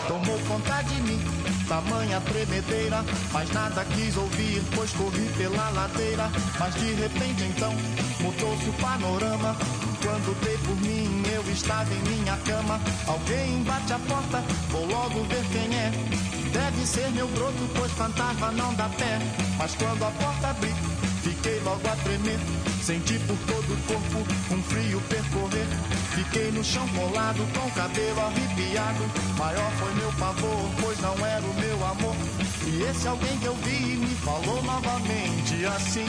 Tomou conta de mim, tamanha tremedeira, mas nada quis ouvir, pois corri pela ladeira. Mas de repente então mudou-se o panorama. Quando dei por mim, eu estava em minha cama. Alguém bate a porta, vou logo ver quem é. Deve ser meu broto, pois fantasma não dá pé. Mas quando a porta abri, fiquei logo a tremer. Senti por todo o corpo um frio percorrer. Fiquei no chão colado, com o cabelo arrepiado. Maior foi meu pavor, pois não era o meu amor. E esse alguém que eu vi me falou novamente assim.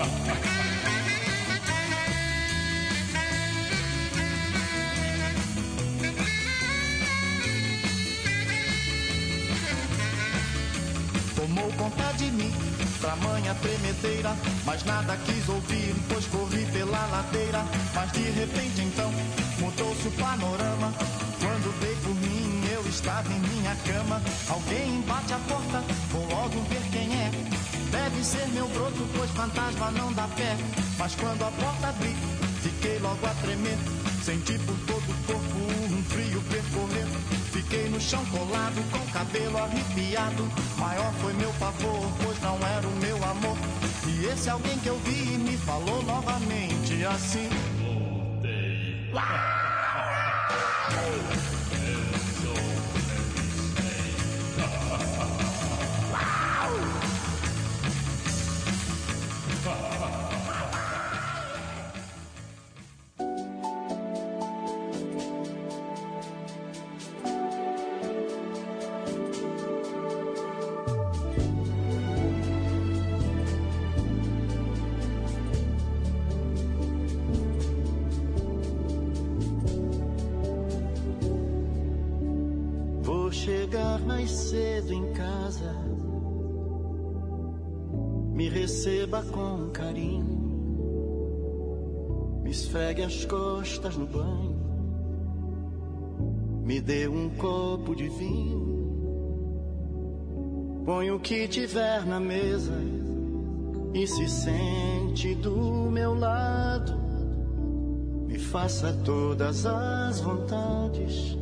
Tomou conta de mim, tamanha tremedeira, mas nada quis ouvir, pois corri pela ladeira. Mas de repente então mudou-se o panorama. Quando dei por mim, estava em minha cama. Alguém bate a porta, vou logo ver quem é. Deve ser meu broto, pois fantasma não dá pé. Mas quando a porta abri, fiquei logo a tremer. Senti por todo o corpo um frio percorrer. Fiquei no chão colado, com o cabelo arrepiado. Maior foi meu pavor, pois não era o meu amor. E esse alguém que eu vi me falou novamente assim. Vou chegar mais cedo em casa. Me receba com carinho. Me esfregue as costas no banho. Me dê um copo de vinho. Põe o que tiver na mesa e se sente do meu lado. Me faça todas as vontades.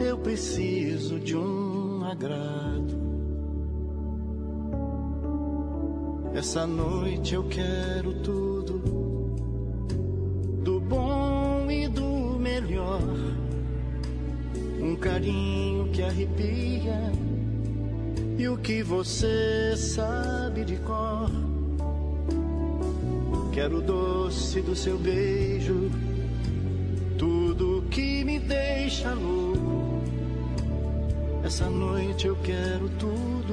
Eu preciso de um agrado. Essa noite eu quero tudo, do bom e do melhor. Um carinho que arrepia e o que você sabe de cor. Quero o doce do seu beijo, tudo que me deixa louco. Essa noite eu quero tudo,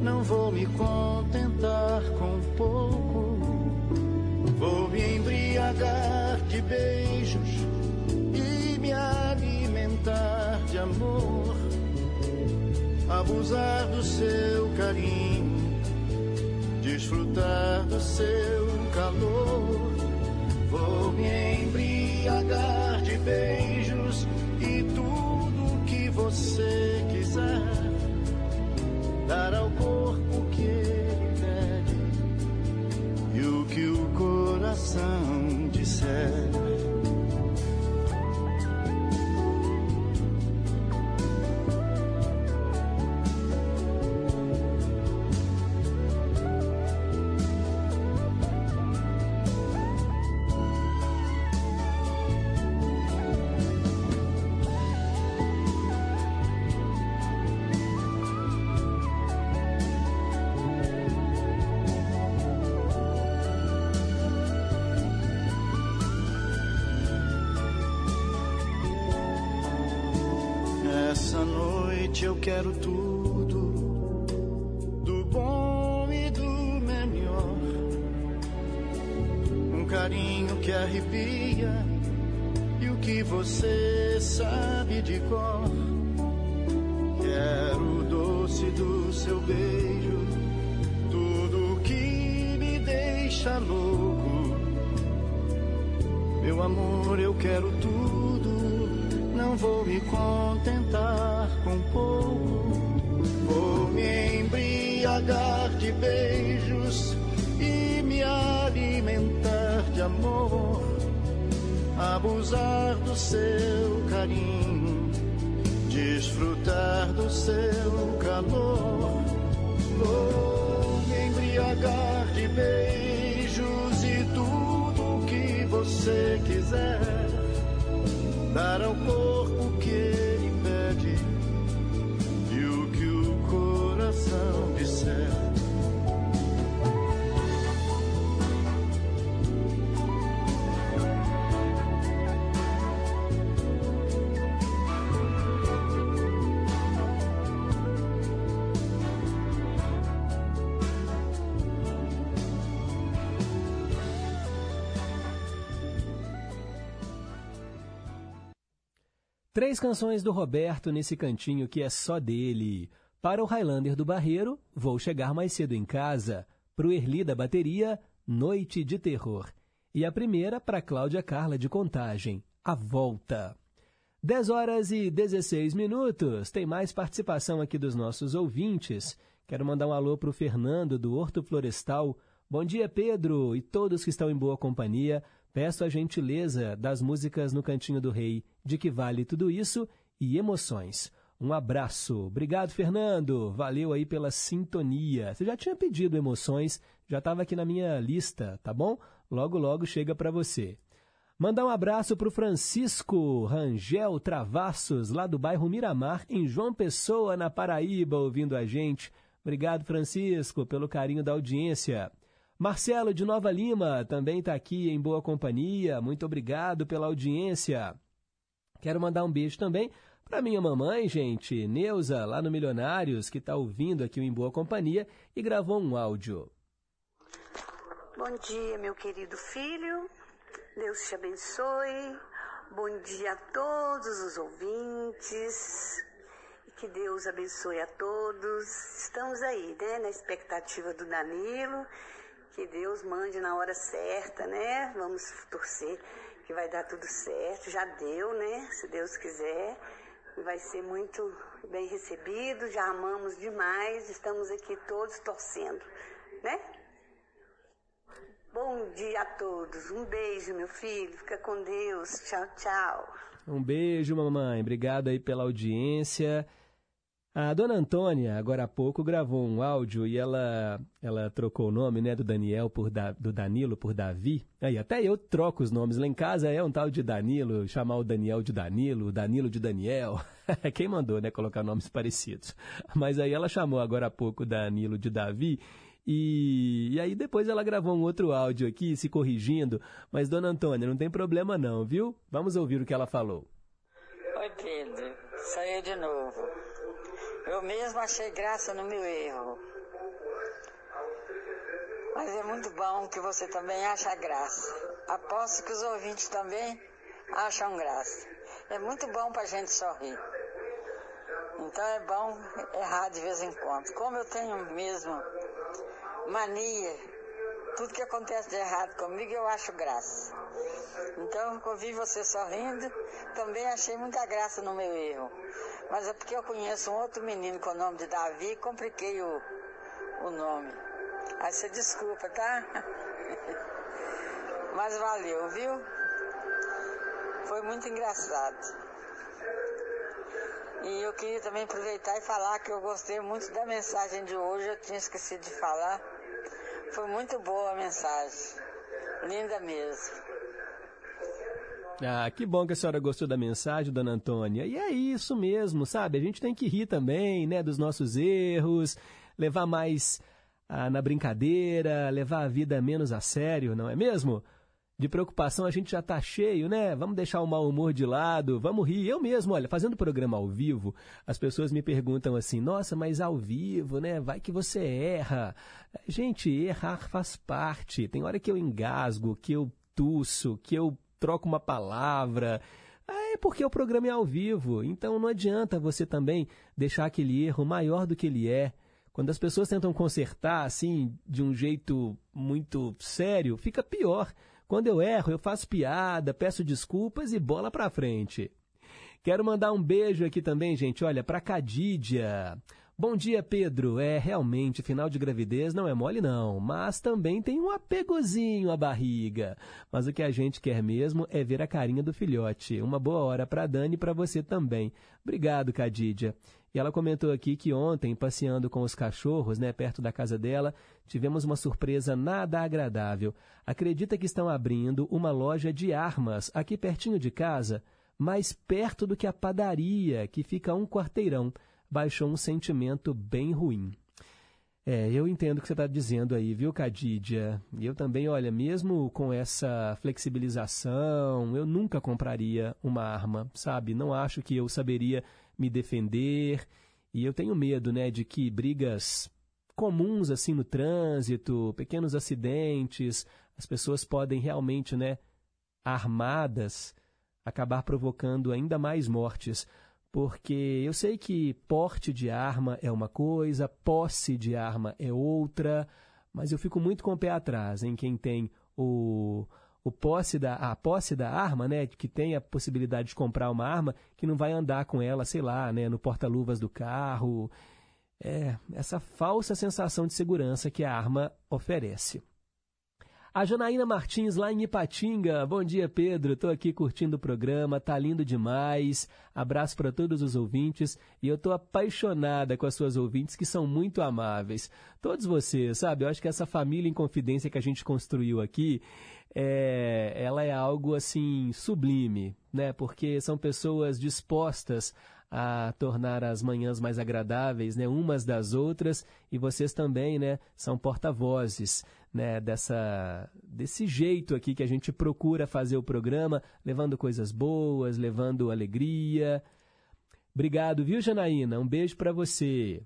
não vou me contentar com pouco. Vou me embriagar de beijos e me alimentar de amor, abusar do seu carinho, desfrutar do seu calor. Vou me embriagar de beijos Três canções do Roberto nesse cantinho que é só dele. Para o Highlander do Barreiro, Vou Chegar Mais Cedo em Casa. Para o Erli da Bateria, Noite de Terror. E a primeira para Cláudia Carla de Contagem, A Volta. 10 horas e 16 minutos. Tem mais participação aqui dos nossos ouvintes. Quero mandar um alô para o Fernando do Horto Florestal. Bom dia, Pedro, e todos que estão em boa companhia. Peço a gentileza das músicas no Cantinho do Rei, de que vale tudo isso e emoções. Um abraço. Obrigado, Fernando. Valeu aí pela sintonia. Você já tinha pedido emoções, já estava aqui na minha lista, tá bom? Logo, logo chega para você. Mandar um abraço para o Francisco Rangel Travassos, lá do bairro Miramar, em João Pessoa, na Paraíba, ouvindo a gente. Obrigado, Francisco, pelo carinho da audiência. Marcelo de Nova Lima também está aqui em boa companhia. Muito obrigado pela audiência. Quero mandar um beijo também para minha mamãe, gente, Neuza, lá no Milionários, que está ouvindo aqui o Em Boa Companhia e gravou um áudio. Bom dia, meu querido filho. Deus te abençoe. Bom dia a todos os ouvintes. Que Deus abençoe a todos. Estamos aí, né, na expectativa do Danilo. Que Deus mande na hora certa, né? Vamos torcer que vai dar tudo certo. Já deu, né? Se Deus quiser. Vai ser muito bem recebido. Já amamos demais. Estamos aqui todos torcendo, né? Bom dia a todos. Um beijo, meu filho. Fica com Deus. Tchau, tchau. Um beijo, mamãe. Obrigado aí pela audiência. A dona Antônia, agora há pouco, gravou um áudio e ela, ela trocou o nome né, do Daniel por da, do Danilo por Davi. Aí até eu troco os nomes. Lá em casa é um tal de Danilo, chamar o Daniel de Danilo, Danilo de Daniel. Quem mandou, né, colocar nomes parecidos. Mas aí ela chamou agora há pouco Danilo de Davi. E, e aí depois ela gravou um outro áudio aqui, se corrigindo. Mas, dona Antônia, não tem problema não, viu? Vamos ouvir o que ela falou. Oi, Pedro. Eu de novo. Eu mesmo achei graça no meu erro. Mas é muito bom que você também acha graça. Aposto que os ouvintes também acham graça. É muito bom pra gente sorrir. Então é bom errar de vez em quando. Como eu tenho mesmo mania, tudo que acontece de errado comigo eu acho graça. Então, quando vi você sorrindo, também achei muita graça no meu erro. Mas é porque eu conheço um outro menino com o nome de Davi e compliquei o, o nome. Aí você desculpa, tá? Mas valeu, viu? Foi muito engraçado. E eu queria também aproveitar e falar que eu gostei muito da mensagem de hoje, eu tinha esquecido de falar. Foi muito boa a mensagem. Linda mesmo. Ah, que bom que a senhora gostou da mensagem, dona Antônia. E é isso mesmo, sabe? A gente tem que rir também, né, dos nossos erros, levar mais ah, na brincadeira, levar a vida menos a sério, não é mesmo? De preocupação a gente já tá cheio, né? Vamos deixar o mau humor de lado, vamos rir. Eu mesmo, olha, fazendo programa ao vivo, as pessoas me perguntam assim: nossa, mas ao vivo, né? Vai que você erra. Gente, errar faz parte. Tem hora que eu engasgo, que eu tuço, que eu troca uma palavra. É porque o programa é ao vivo, então não adianta você também deixar aquele erro maior do que ele é. Quando as pessoas tentam consertar assim de um jeito muito sério, fica pior. Quando eu erro, eu faço piada, peço desculpas e bola pra frente. Quero mandar um beijo aqui também, gente. Olha, para Cadídia. Bom dia, Pedro. É, realmente, final de gravidez não é mole não, mas também tem um apegozinho à barriga. Mas o que a gente quer mesmo é ver a carinha do filhote. Uma boa hora para Dani e para você também. Obrigado, Cadídia. E ela comentou aqui que ontem, passeando com os cachorros, né, perto da casa dela, tivemos uma surpresa nada agradável. Acredita que estão abrindo uma loja de armas aqui pertinho de casa, mais perto do que a padaria, que fica um quarteirão baixou um sentimento bem ruim. É, eu entendo o que você está dizendo aí, viu, Cadídia? Eu também, olha, mesmo com essa flexibilização, eu nunca compraria uma arma, sabe? Não acho que eu saberia me defender. E eu tenho medo, né, de que brigas comuns assim no trânsito, pequenos acidentes, as pessoas podem realmente, né, armadas, acabar provocando ainda mais mortes porque eu sei que porte de arma é uma coisa, posse de arma é outra, mas eu fico muito com o pé atrás em quem tem o, o posse da, a posse da arma, né, que tem a possibilidade de comprar uma arma, que não vai andar com ela, sei lá, né, no porta-luvas do carro. É, essa falsa sensação de segurança que a arma oferece. A Janaína Martins, lá em Ipatinga. Bom dia, Pedro. Estou aqui curtindo o programa, tá lindo demais. Abraço para todos os ouvintes e eu estou apaixonada com as suas ouvintes que são muito amáveis. Todos vocês, sabe? Eu acho que essa família em confidência que a gente construiu aqui, é, ela é algo assim sublime, né? Porque são pessoas dispostas a tornar as manhãs mais agradáveis, né, umas das outras, e vocês também, né, são porta-vozes, né, dessa desse jeito aqui que a gente procura fazer o programa, levando coisas boas, levando alegria. Obrigado, viu, Janaína? Um beijo para você.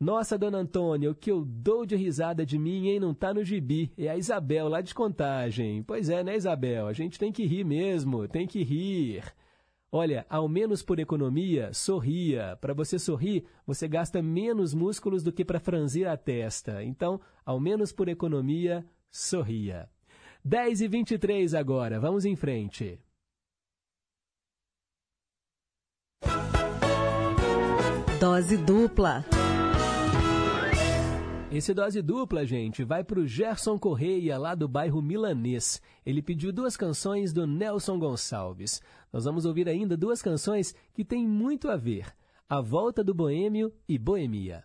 Nossa, dona Antônia, o que eu dou de risada de mim, hein? Não tá no gibi. É a Isabel, lá de contagem. Pois é, né, Isabel? A gente tem que rir mesmo, tem que rir. Olha, ao menos por economia, sorria. Para você sorrir, você gasta menos músculos do que para franzir a testa. Então, ao menos por economia, sorria. 10 e 23 agora, vamos em frente. Dose dupla. Esse dose dupla, gente, vai pro Gerson Correia, lá do bairro Milanês. Ele pediu duas canções do Nelson Gonçalves. Nós vamos ouvir ainda duas canções que têm muito a ver. A Volta do Boêmio e Boemia.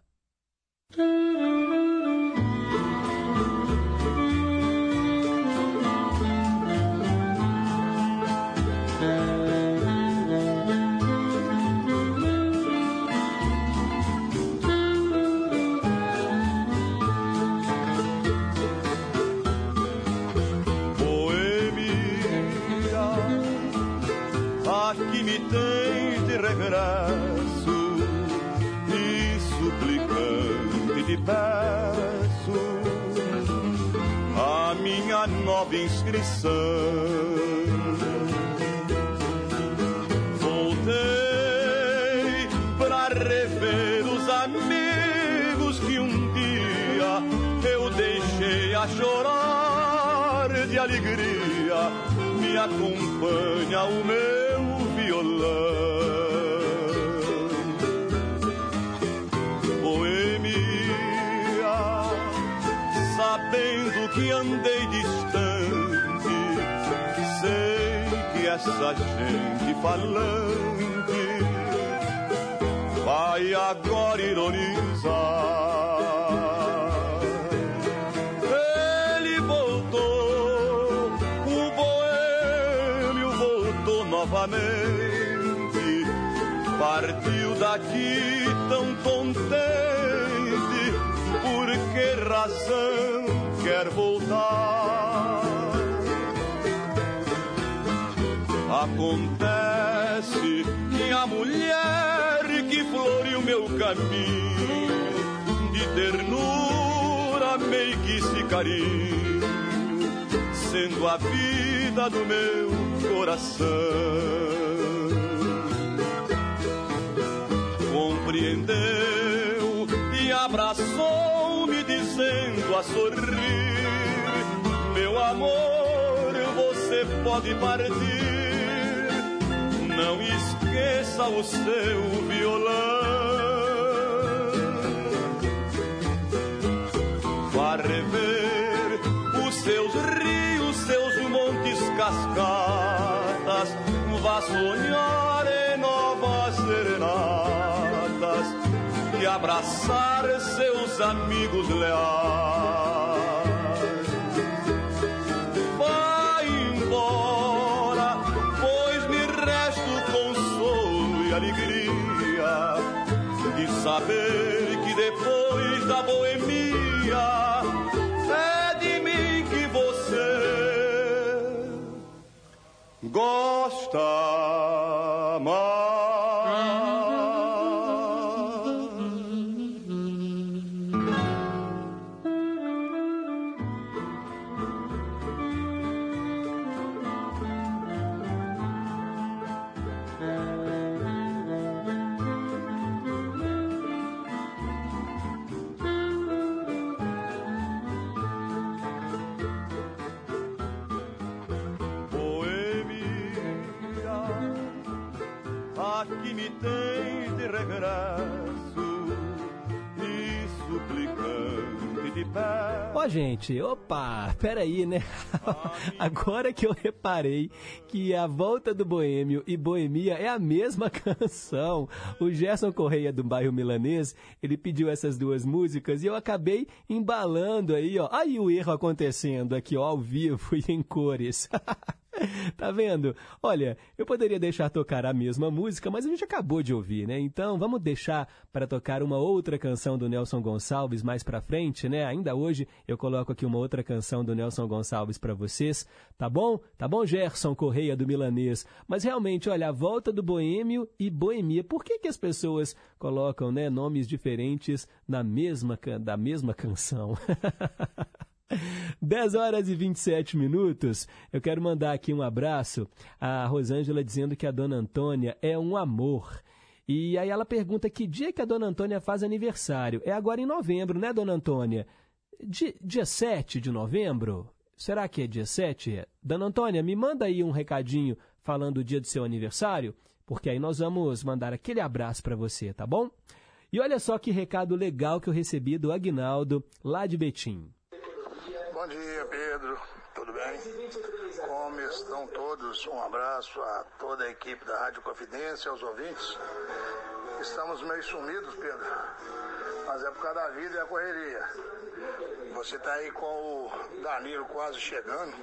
Essa gente falante vai agora ironizar. Ele voltou, o boêmio voltou novamente, partiu daqui tão contente, por que razão quer voltar? Acontece que a mulher que floriu meu caminho, de ternura, meiguice e carinho, sendo a vida do meu coração. Compreendeu e abraçou-me, dizendo a sorrir: Meu amor, você pode partir. Não esqueça o seu violão. Vá rever os seus rios, seus montes, cascatas. Vá sonhar em novas serenatas e abraçar seus amigos leais. Alegria de saber que depois da boemia é de mim que você gosta gente, opa, peraí, né? Agora que eu reparei que a volta do Boêmio e Boemia é a mesma canção. O Gerson Correia do bairro Milanês, ele pediu essas duas músicas e eu acabei embalando aí, ó. Aí o erro acontecendo aqui, ó, ao vivo e em cores. Tá vendo? Olha, eu poderia deixar tocar a mesma música, mas a gente acabou de ouvir, né? Então, vamos deixar para tocar uma outra canção do Nelson Gonçalves mais para frente, né? Ainda hoje eu coloco aqui uma outra canção do Nelson Gonçalves para vocês, tá bom? Tá bom, Gerson Correia do Milanês? Mas realmente, olha, a volta do Boêmio e Boemia. Por que que as pessoas colocam, né, nomes diferentes na mesma da mesma canção? 10 horas e 27 minutos. Eu quero mandar aqui um abraço à Rosângela dizendo que a dona Antônia é um amor. E aí ela pergunta que dia que a dona Antônia faz aniversário. É agora em novembro, né, dona Antônia? Di- dia 7 de novembro? Será que é dia 7? Dona Antônia, me manda aí um recadinho falando o dia do seu aniversário, porque aí nós vamos mandar aquele abraço para você, tá bom? E olha só que recado legal que eu recebi do Agnaldo, lá de Betim. Bom dia, Pedro. Tudo bem? Como estão todos? Um abraço a toda a equipe da Rádio Confidência, aos ouvintes. Estamos meio sumidos, Pedro, mas é por causa da vida e a correria. Você está aí com o Danilo quase chegando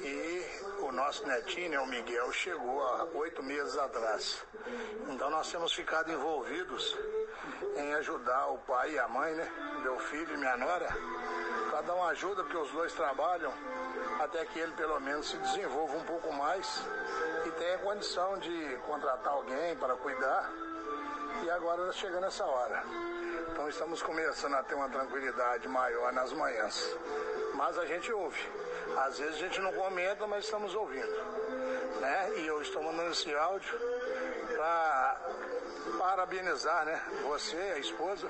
e o nosso netinho, né, o Miguel, chegou há oito meses atrás. Então nós temos ficado envolvidos em ajudar o pai e a mãe, né? Meu filho e minha nora, para dar uma ajuda, porque os dois trabalham, até que ele pelo menos se desenvolva um pouco mais e tenha condição de contratar alguém para cuidar. E agora está chegando essa hora. Então estamos começando a ter uma tranquilidade maior nas manhãs. Mas a gente ouve. Às vezes a gente não comenta, mas estamos ouvindo. Né? E eu estou mandando esse áudio para parabenizar né? você, a esposa,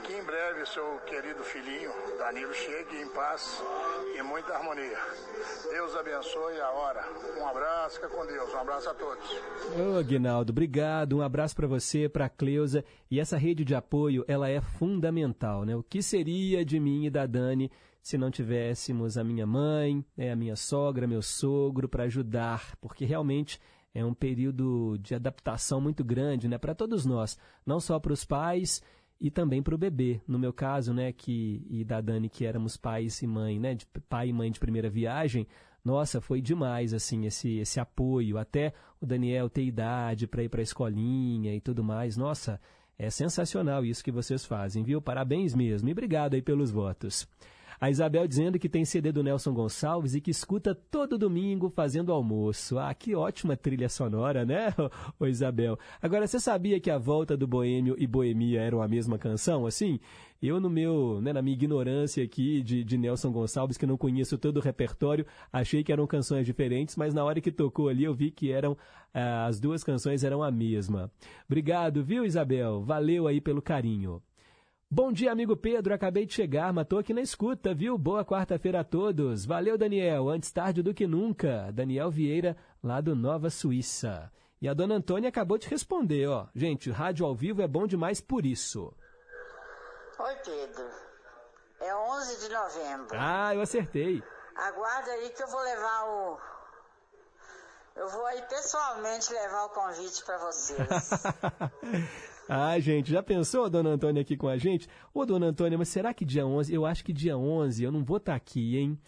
que em breve seu querido filhinho, Danilo, chegue em paz e muita harmonia. Deus abençoe a hora. Um abraço, fica com Deus. Um abraço a todos. Ô, Aguinaldo, obrigado. Um abraço para você, para Cleusa. E essa rede de apoio, ela é fundamental, né? O que seria de mim e da Dani se não tivéssemos a minha mãe, né, a minha sogra, meu sogro para ajudar? Porque realmente é um período de adaptação muito grande, né, para todos nós, não só para os pais e também para o bebê. No meu caso, né, que e da Dani que éramos pais e mãe, né, de pai e mãe de primeira viagem, nossa, foi demais assim esse esse apoio, até o Daniel ter idade para ir para a escolinha e tudo mais. Nossa, é sensacional isso que vocês fazem, viu? Parabéns mesmo e obrigado aí pelos votos. A Isabel dizendo que tem CD do Nelson Gonçalves e que escuta todo domingo fazendo almoço. Ah, que ótima trilha sonora, né, ô Isabel? Agora, você sabia que a volta do Boêmio e Boemia eram a mesma canção, assim? Eu, no meu, né, na minha ignorância aqui de, de Nelson Gonçalves, que não conheço todo o repertório, achei que eram canções diferentes, mas na hora que tocou ali eu vi que eram ah, as duas canções eram a mesma. Obrigado, viu, Isabel? Valeu aí pelo carinho. Bom dia, amigo Pedro. Acabei de chegar, mas tô aqui na escuta, viu? Boa quarta-feira a todos. Valeu, Daniel. Antes tarde do que nunca. Daniel Vieira, lá do Nova Suíça. E a dona Antônia acabou de responder, ó. Gente, rádio ao vivo é bom demais por isso. Oi, Pedro. É 11 de novembro. Ah, eu acertei. Aguarda aí que eu vou levar o. Eu vou aí pessoalmente levar o convite para vocês. Ah, gente, já pensou a dona Antônia aqui com a gente? Ô, dona Antônia, mas será que dia 11? Eu acho que dia 11 eu não vou estar aqui, hein?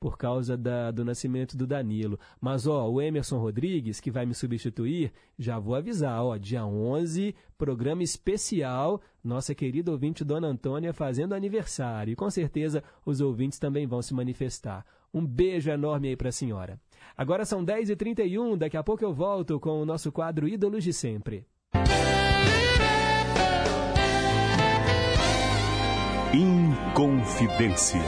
Por causa da, do nascimento do Danilo. Mas, ó, o Emerson Rodrigues, que vai me substituir, já vou avisar, ó, dia 11, programa especial, nossa querida ouvinte Dona Antônia fazendo aniversário. E com certeza os ouvintes também vão se manifestar. Um beijo enorme aí para a senhora. Agora são 10h31, daqui a pouco eu volto com o nosso quadro Ídolos de Sempre. Inconfidência.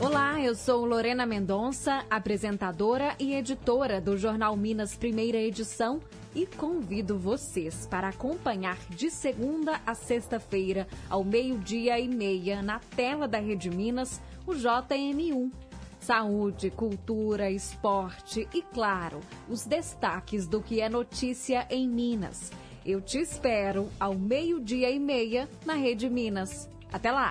Olá, eu sou Lorena Mendonça, apresentadora e editora do Jornal Minas Primeira Edição e convido vocês para acompanhar de segunda a sexta-feira, ao meio-dia e meia, na tela da Rede Minas, o JM1. Saúde, cultura, esporte e, claro, os destaques do que é notícia em Minas. Eu te espero ao meio-dia e meia na Rede Minas. Até lá!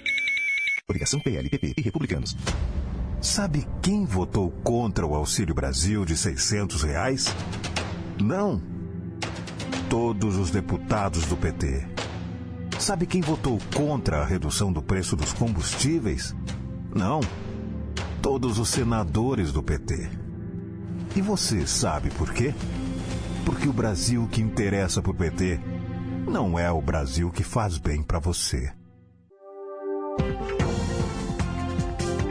Obrigação PLPP e Republicanos. Sabe quem votou contra o Auxílio Brasil de 600 reais? Não. Todos os deputados do PT. Sabe quem votou contra a redução do preço dos combustíveis? Não. Todos os senadores do PT. E você sabe por quê? Porque o Brasil que interessa para o PT não é o Brasil que faz bem para você.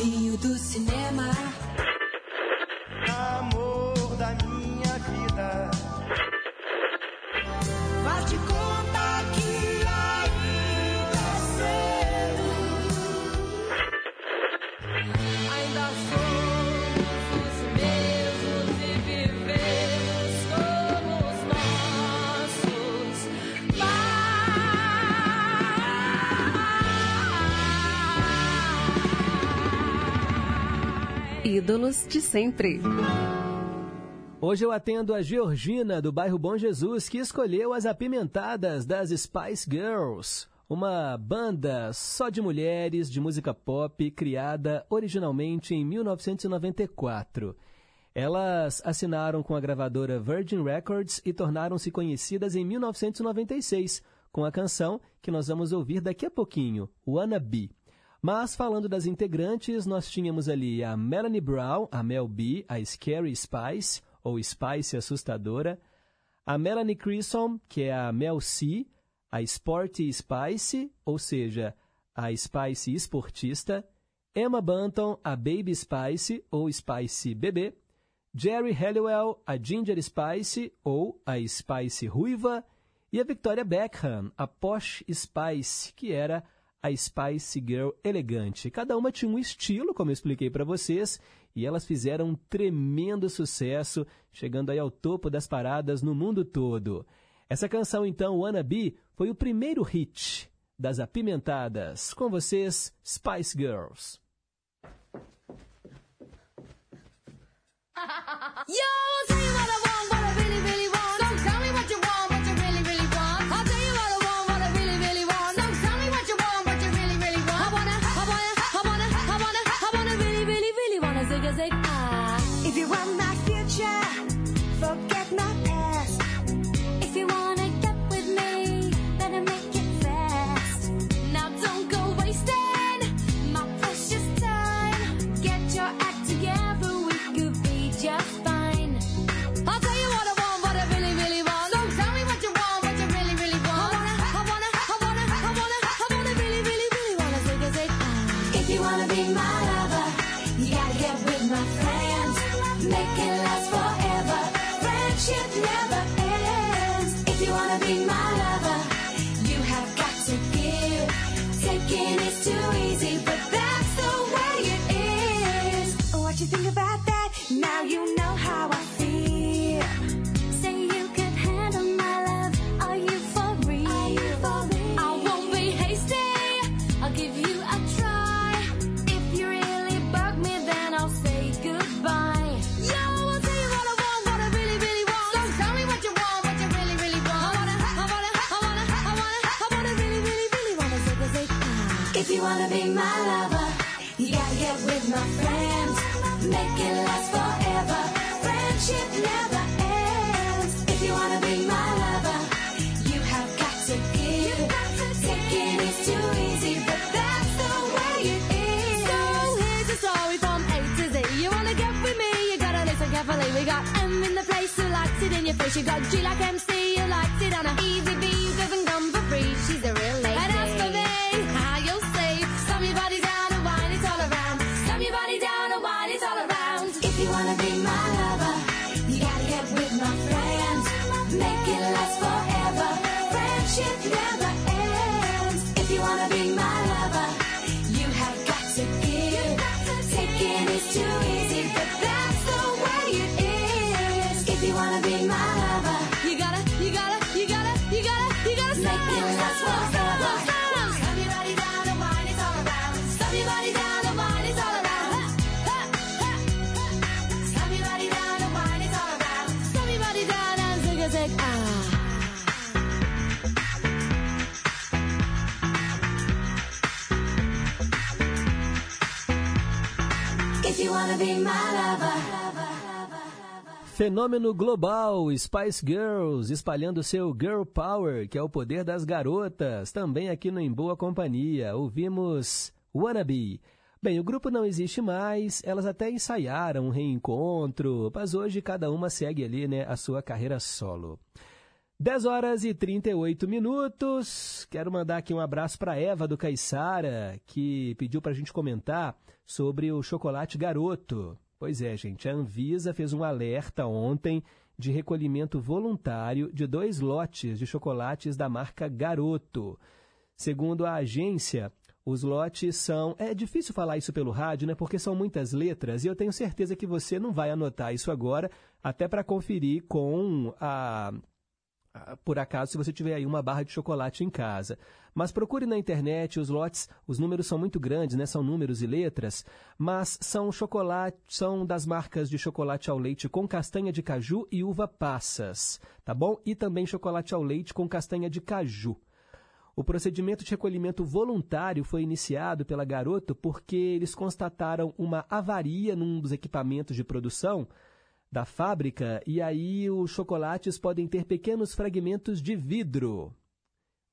brilho do cinema. Ídolos de sempre. Hoje eu atendo a Georgina, do bairro Bom Jesus, que escolheu as apimentadas das Spice Girls, uma banda só de mulheres de música pop criada originalmente em 1994. Elas assinaram com a gravadora Virgin Records e tornaram-se conhecidas em 1996 com a canção que nós vamos ouvir daqui a pouquinho, Wanna Be. Mas falando das integrantes, nós tínhamos ali a Melanie Brown, a Mel B, a Scary Spice, ou Spice Assustadora, a Melanie Crisson, que é a Mel C, a Sporty Spice, ou seja, a Spice Esportista, Emma Bunton, a Baby Spice, ou Spice Bebê, Jerry Halliwell, a Ginger Spice, ou a Spice Ruiva, e a Victoria Beckham, a Posh Spice, que era a a Spice Girl elegante. Cada uma tinha um estilo, como eu expliquei para vocês, e elas fizeram um tremendo sucesso, chegando aí ao topo das paradas no mundo todo. Essa canção, então, Wanna Be, foi o primeiro hit das apimentadas. Com vocês, Spice Girls. Yo, Fenômeno global, Spice Girls, espalhando seu Girl Power, que é o poder das garotas, também aqui no Em Boa Companhia. Ouvimos Wannabe. Bem, o grupo não existe mais, elas até ensaiaram um reencontro, mas hoje cada uma segue ali, né, a sua carreira solo. 10 horas e 38 minutos. Quero mandar aqui um abraço para Eva do Caiçara, que pediu para a gente comentar sobre o chocolate garoto. Pois é, gente, a Anvisa fez um alerta ontem de recolhimento voluntário de dois lotes de chocolates da marca Garoto. Segundo a agência, os lotes são. É difícil falar isso pelo rádio, né? Porque são muitas letras e eu tenho certeza que você não vai anotar isso agora, até para conferir com a. a- Por acaso, se você tiver aí uma barra de chocolate em casa. Mas procure na internet, os lotes, os números são muito grandes, né? São números e letras, mas são chocolate, são das marcas de chocolate ao leite com castanha de caju e uva passas, tá bom? E também chocolate ao leite com castanha de caju. O procedimento de recolhimento voluntário foi iniciado pela Garoto porque eles constataram uma avaria num dos equipamentos de produção da fábrica e aí os chocolates podem ter pequenos fragmentos de vidro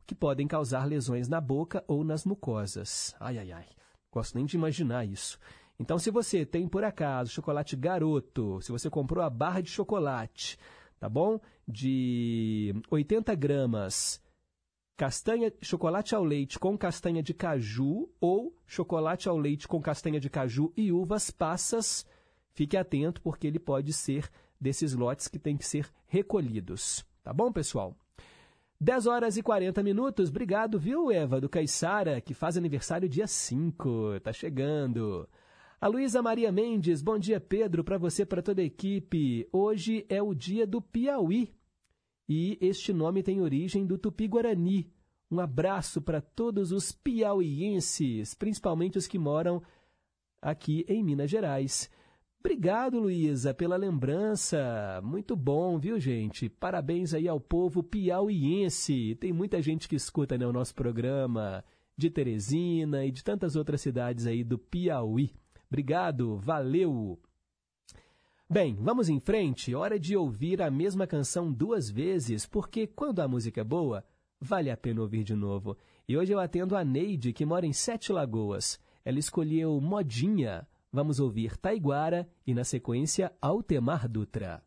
que podem causar lesões na boca ou nas mucosas. Ai, ai, ai. Gosto nem de imaginar isso. Então, se você tem por acaso chocolate garoto, se você comprou a barra de chocolate, tá bom? De 80 gramas, castanha, chocolate ao leite com castanha de caju ou chocolate ao leite com castanha de caju e uvas passas, fique atento porque ele pode ser desses lotes que têm que ser recolhidos. Tá bom, pessoal? 10 horas e 40 minutos. Obrigado, viu, Eva, do Caiçara, que faz aniversário dia 5. Tá chegando. A Luísa Maria Mendes, bom dia, Pedro, para você, para toda a equipe. Hoje é o dia do Piauí e este nome tem origem do Tupi-Guarani. Um abraço para todos os piauienses, principalmente os que moram aqui em Minas Gerais. Obrigado, Luísa, pela lembrança. Muito bom, viu, gente? Parabéns aí ao povo piauiense. Tem muita gente que escuta né, o nosso programa de Teresina e de tantas outras cidades aí do Piauí. Obrigado, valeu! Bem, vamos em frente. Hora de ouvir a mesma canção duas vezes, porque quando a música é boa, vale a pena ouvir de novo. E hoje eu atendo a Neide, que mora em Sete Lagoas. Ela escolheu Modinha. Vamos ouvir Taiguara e, na sequência, Altemar Dutra.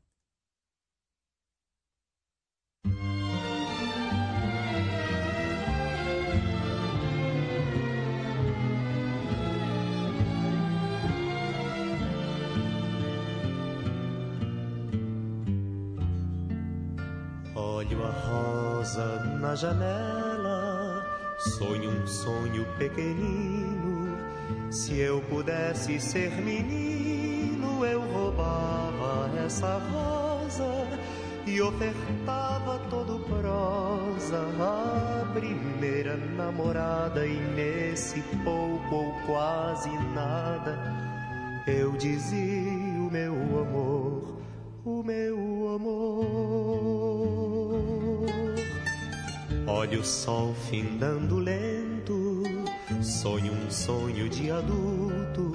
Olho a rosa na janela, sonho um sonho pequenino. Se eu pudesse ser menino, eu roubava essa rosa e ofertava todo prosa à primeira namorada. E nesse pouco ou quase nada, eu dizia o meu amor, o meu amor. Olha o sol findando lento, sonho um sonho de adulto,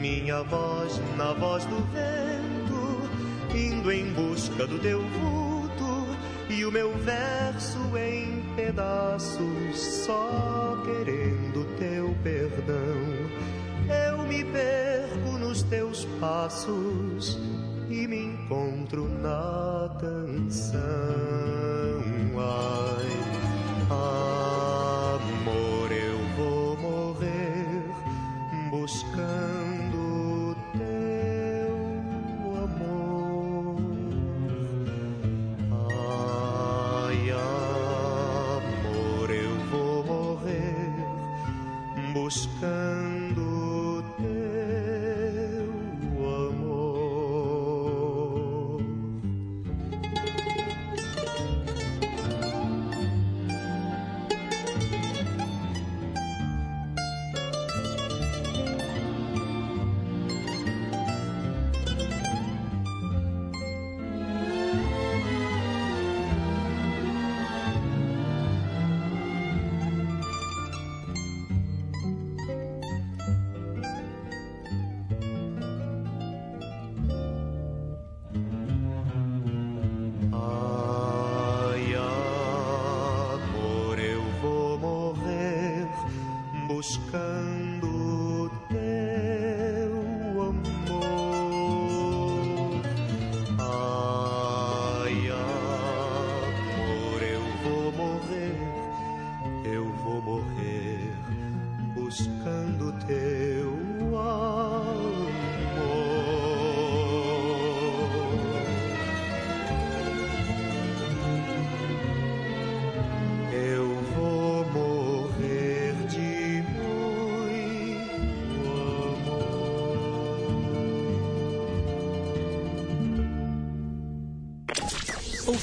minha voz na voz do vento, indo em busca do teu vulto, e o meu verso em pedaços, só querendo teu perdão. Eu me perco nos teus passos e me encontro na canção. Ai, buscando teu amor. Ai, amor, eu vou morrer buscando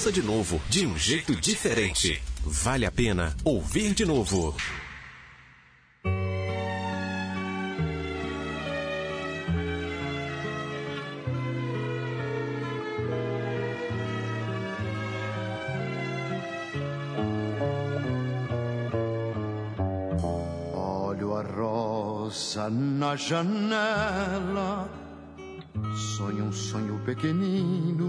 Ouça de novo, de um jeito diferente. Vale a pena ouvir de novo. Olho a rosa na janela, sonho um sonho pequenino.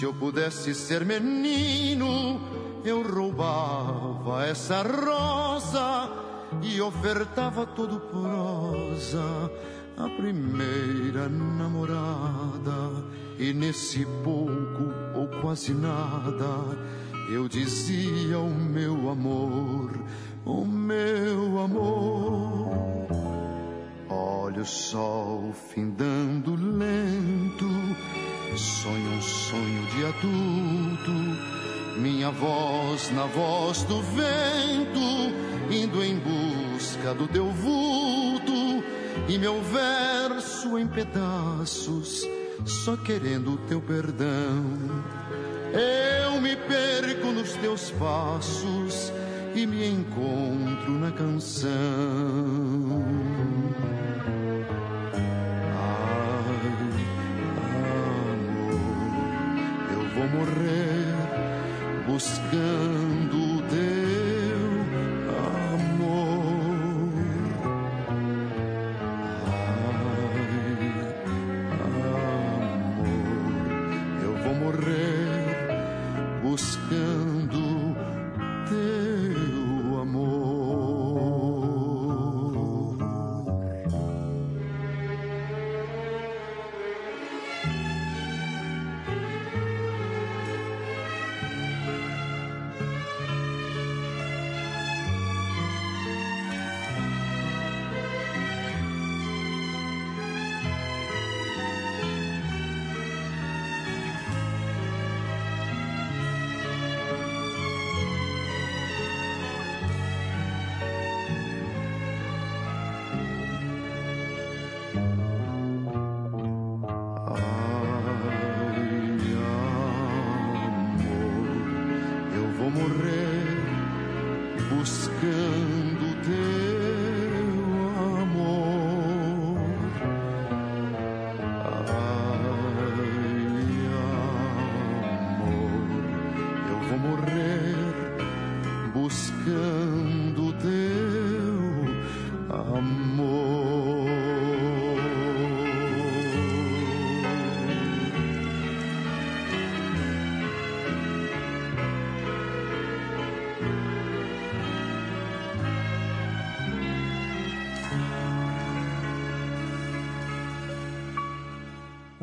Se eu pudesse ser menino, eu roubava essa rosa e ofertava todo por rosa a primeira namorada. E nesse pouco ou quase nada, eu dizia o meu amor, o meu amor. Olha o sol findando lento, sonho um sonho de adulto. Minha voz na voz do vento, indo em busca do teu vulto. E meu verso em pedaços, só querendo o teu perdão. Eu me perco nos teus passos e me encontro na canção. Eu vou morrer buscando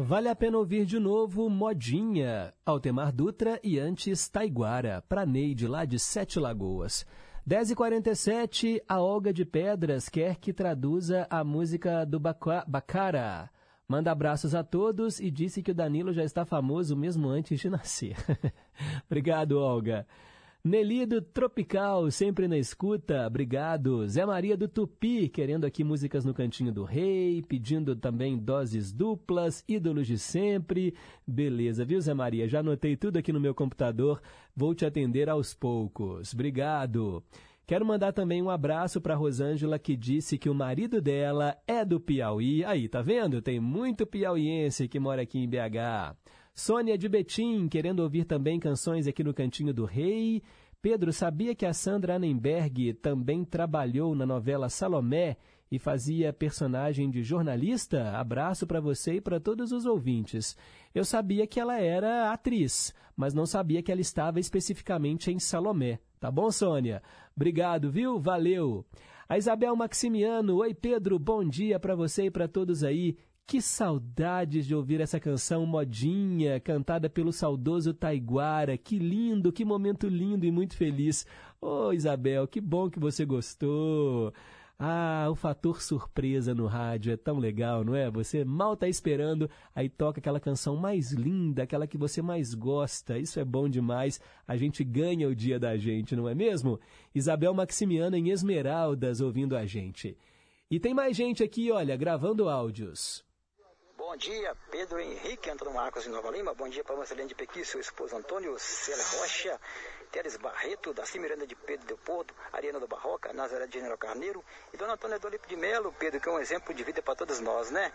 Vale a pena ouvir de novo Modinha, Altemar Dutra e antes Taiguara, pra Neide, lá de Sete Lagoas. 10h47, a Olga de Pedras quer que traduza a música do Baca- Bacara. Manda abraços a todos e disse que o Danilo já está famoso mesmo antes de nascer. Obrigado, Olga. Nelido Tropical, sempre na escuta, obrigado. Zé Maria do Tupi, querendo aqui músicas no Cantinho do Rei, pedindo também doses duplas, ídolos de sempre. Beleza, viu, Zé Maria? Já anotei tudo aqui no meu computador, vou te atender aos poucos. Obrigado. Quero mandar também um abraço para Rosângela, que disse que o marido dela é do Piauí. Aí, tá vendo? Tem muito piauiense que mora aqui em BH. Sônia de Betim, querendo ouvir também canções aqui no Cantinho do Rei. Pedro, sabia que a Sandra Annenberg também trabalhou na novela Salomé e fazia personagem de jornalista? Abraço para você e para todos os ouvintes. Eu sabia que ela era atriz, mas não sabia que ela estava especificamente em Salomé. Tá bom, Sônia? Obrigado, viu? Valeu. A Isabel Maximiano, oi Pedro, bom dia para você e para todos aí. Que saudades de ouvir essa canção modinha, cantada pelo saudoso Taiguara. Que lindo, que momento lindo e muito feliz. Ô Isabel, que bom que você gostou. Ah, o fator surpresa no rádio é tão legal, não é? Você mal está esperando, aí toca aquela canção mais linda, aquela que você mais gosta. Isso é bom demais. A gente ganha o dia da gente, não é mesmo? Isabel Maximiana em Esmeraldas ouvindo a gente. E tem mais gente aqui, olha, gravando áudios. Bom dia, Pedro Henrique, Antônio Marcos de Nova Lima. Bom dia para Marcelene de Pequi, seu esposo Antônio Célia Rocha, Teres Barreto, Daci Miranda de Pedro de Porto, Ariana do Barroca, Nazaré de General Carneiro e Dona Antônia Dolipo de Melo, Pedro, que é um exemplo de vida para todos nós, né?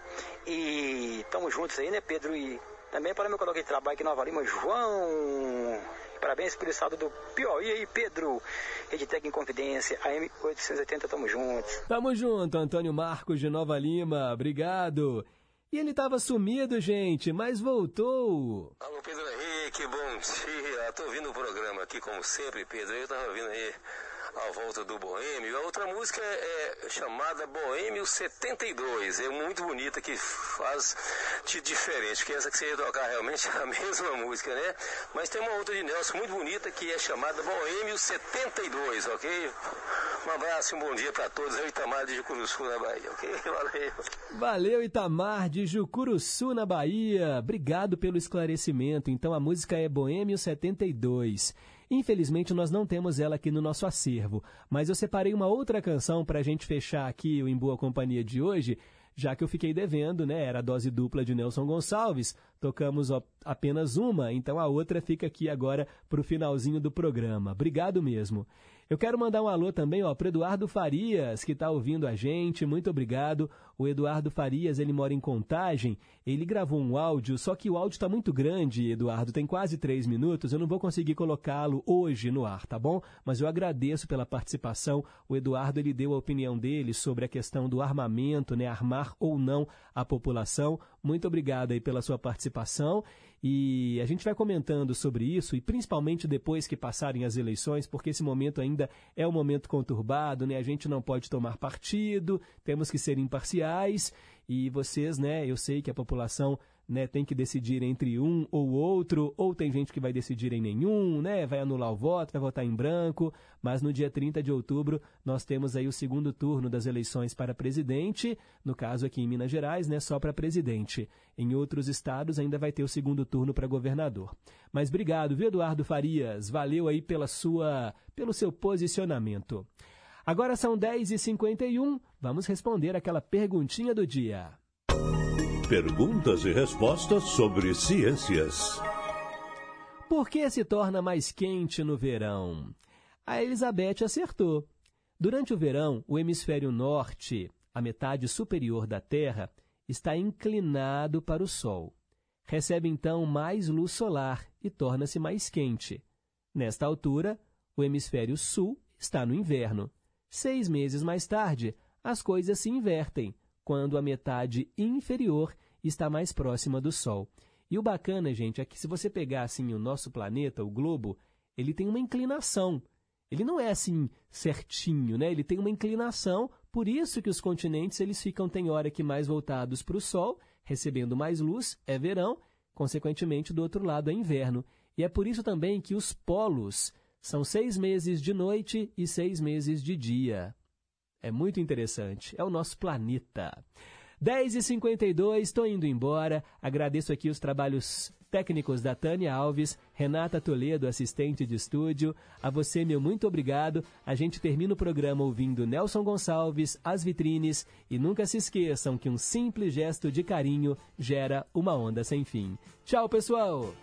E estamos juntos aí, né, Pedro? E também para meu colega de trabalho aqui em Nova Lima, João. Parabéns pelo estado do Piauí aí, Pedro. Edtec em Confidência, AM 880, tamo juntos. Tamo junto, Antônio Marcos de Nova Lima, obrigado. E ele tava sumido, gente, mas voltou. Alô, Pedro Henrique, bom dia. Tô ouvindo o programa aqui, como sempre, Pedro. Eu tava ouvindo aí a volta do Boêmio. A outra música é, é chamada Boêmio 72. É muito bonita, que faz de diferente, que essa que você ia tocar realmente é a mesma música, né? Mas tem uma outra de Nelson muito bonita que é chamada Boêmio 72, ok? Um abraço e um bom dia para todos. Eu, Itamar de Jucuruçu, na Bahia, ok? Valeu. Valeu, Itamar, de Jucuruçu, na Bahia. Obrigado pelo esclarecimento. Então a música é Boêmio 72. Infelizmente, nós não temos ela aqui no nosso acervo, mas eu separei uma outra canção para a gente fechar aqui o Em Boa Companhia de hoje, já que eu fiquei devendo, né? Era a dose dupla de Nelson Gonçalves, tocamos apenas uma, então a outra fica aqui agora para o finalzinho do programa. Obrigado mesmo. Eu quero mandar um alô também para Eduardo Farias, que está ouvindo a gente. Muito obrigado. O Eduardo Farias, ele mora em Contagem. Ele gravou um áudio, só que o áudio está muito grande, Eduardo. Tem quase três minutos. Eu não vou conseguir colocá-lo hoje no ar, tá bom? Mas eu agradeço pela participação. O Eduardo, ele deu a opinião dele sobre a questão do armamento, né? Armar ou não a população. Muito obrigado aí pela sua participação. E a gente vai comentando sobre isso, e principalmente depois que passarem as eleições, porque esse momento ainda é um momento conturbado, né? A gente não pode tomar partido, temos que ser imparciais, e vocês, né? Eu sei que a população né, tem que decidir entre um ou outro, ou tem gente que vai decidir em nenhum, né, vai anular o voto, vai votar em branco, mas no dia 30 de outubro nós temos aí o segundo turno das eleições para presidente, no caso aqui em Minas Gerais, né, só para presidente. Em outros estados ainda vai ter o segundo turno para governador. Mas obrigado, viu, Eduardo Farias? Valeu aí pela sua, pelo seu posicionamento. Agora são 10h51, vamos responder aquela perguntinha do dia. Perguntas e respostas sobre ciências. Por que se torna mais quente no verão? A Elizabeth acertou. Durante o verão, o hemisfério norte, a metade superior da Terra, está inclinado para o Sol. Recebe então mais luz solar e torna-se mais quente. Nesta altura, o hemisfério sul está no inverno. Seis meses mais tarde, as coisas se invertem, quando a metade inferior está mais próxima do Sol. E o bacana, gente, é que se você pegar assim o nosso planeta, o globo, ele tem uma inclinação. Ele não é assim certinho, né? Ele tem uma inclinação, por isso que os continentes eles ficam tem hora que mais voltados para o Sol, recebendo mais luz, é verão, consequentemente do outro lado é inverno. E é por isso também que os polos são seis meses de noite e seis meses de dia. É muito interessante. É o nosso planeta. 10h52, estou indo embora. Agradeço aqui os trabalhos técnicos da Tânia Alves, Renata Toledo, assistente de estúdio. A você, meu muito obrigado. A gente termina o programa ouvindo Nelson Gonçalves, As Vitrines. E nunca se esqueçam que um simples gesto de carinho gera uma onda sem fim. Tchau, pessoal!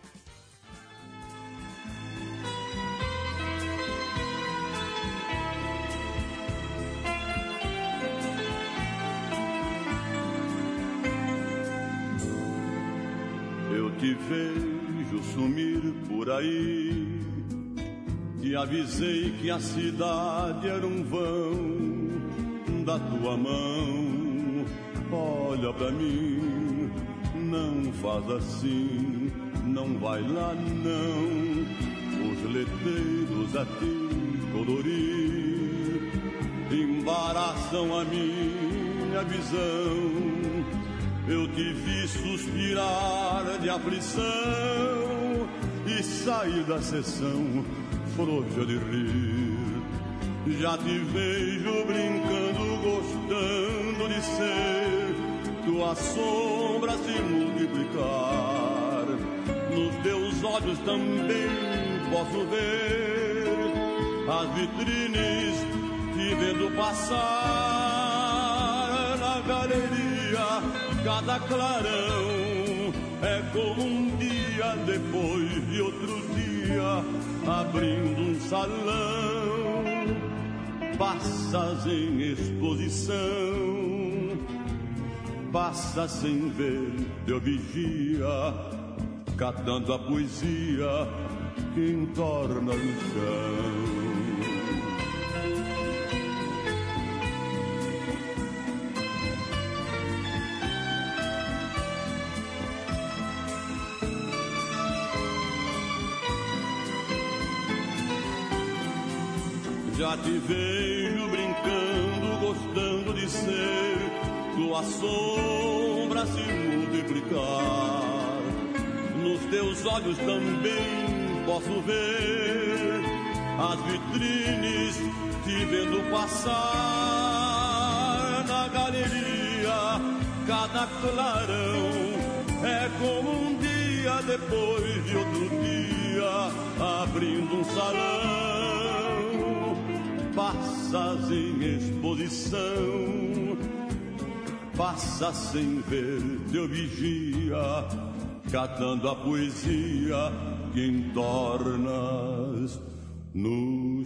Te vejo sumir por aí. Te avisei que a cidade era um vão da tua mão. Olha pra mim, não faz assim, não vai lá não. Os letreiros a te colorir embaraçam a minha visão. Eu te vi suspirar de aflição e sair da sessão frouxa de rir. Já te vejo brincando, gostando de ser tua sombra se multiplicar. Nos teus olhos também posso ver as vitrines te vendo passar na galeria cada clarão é como um dia depois de outro dia, abrindo um salão. Passas em exposição, passa sem ver teu vigia, catando a poesia que entorna no chão. Já te vejo brincando, gostando de ser tua sombra se multiplicar. Nos teus olhos também posso ver as vitrines te vendo passar na galeria. Cada clarão é como um dia depois de outro dia, abrindo um salão passas em exposição, passa sem ver teu vigia, catando a poesia que entornas no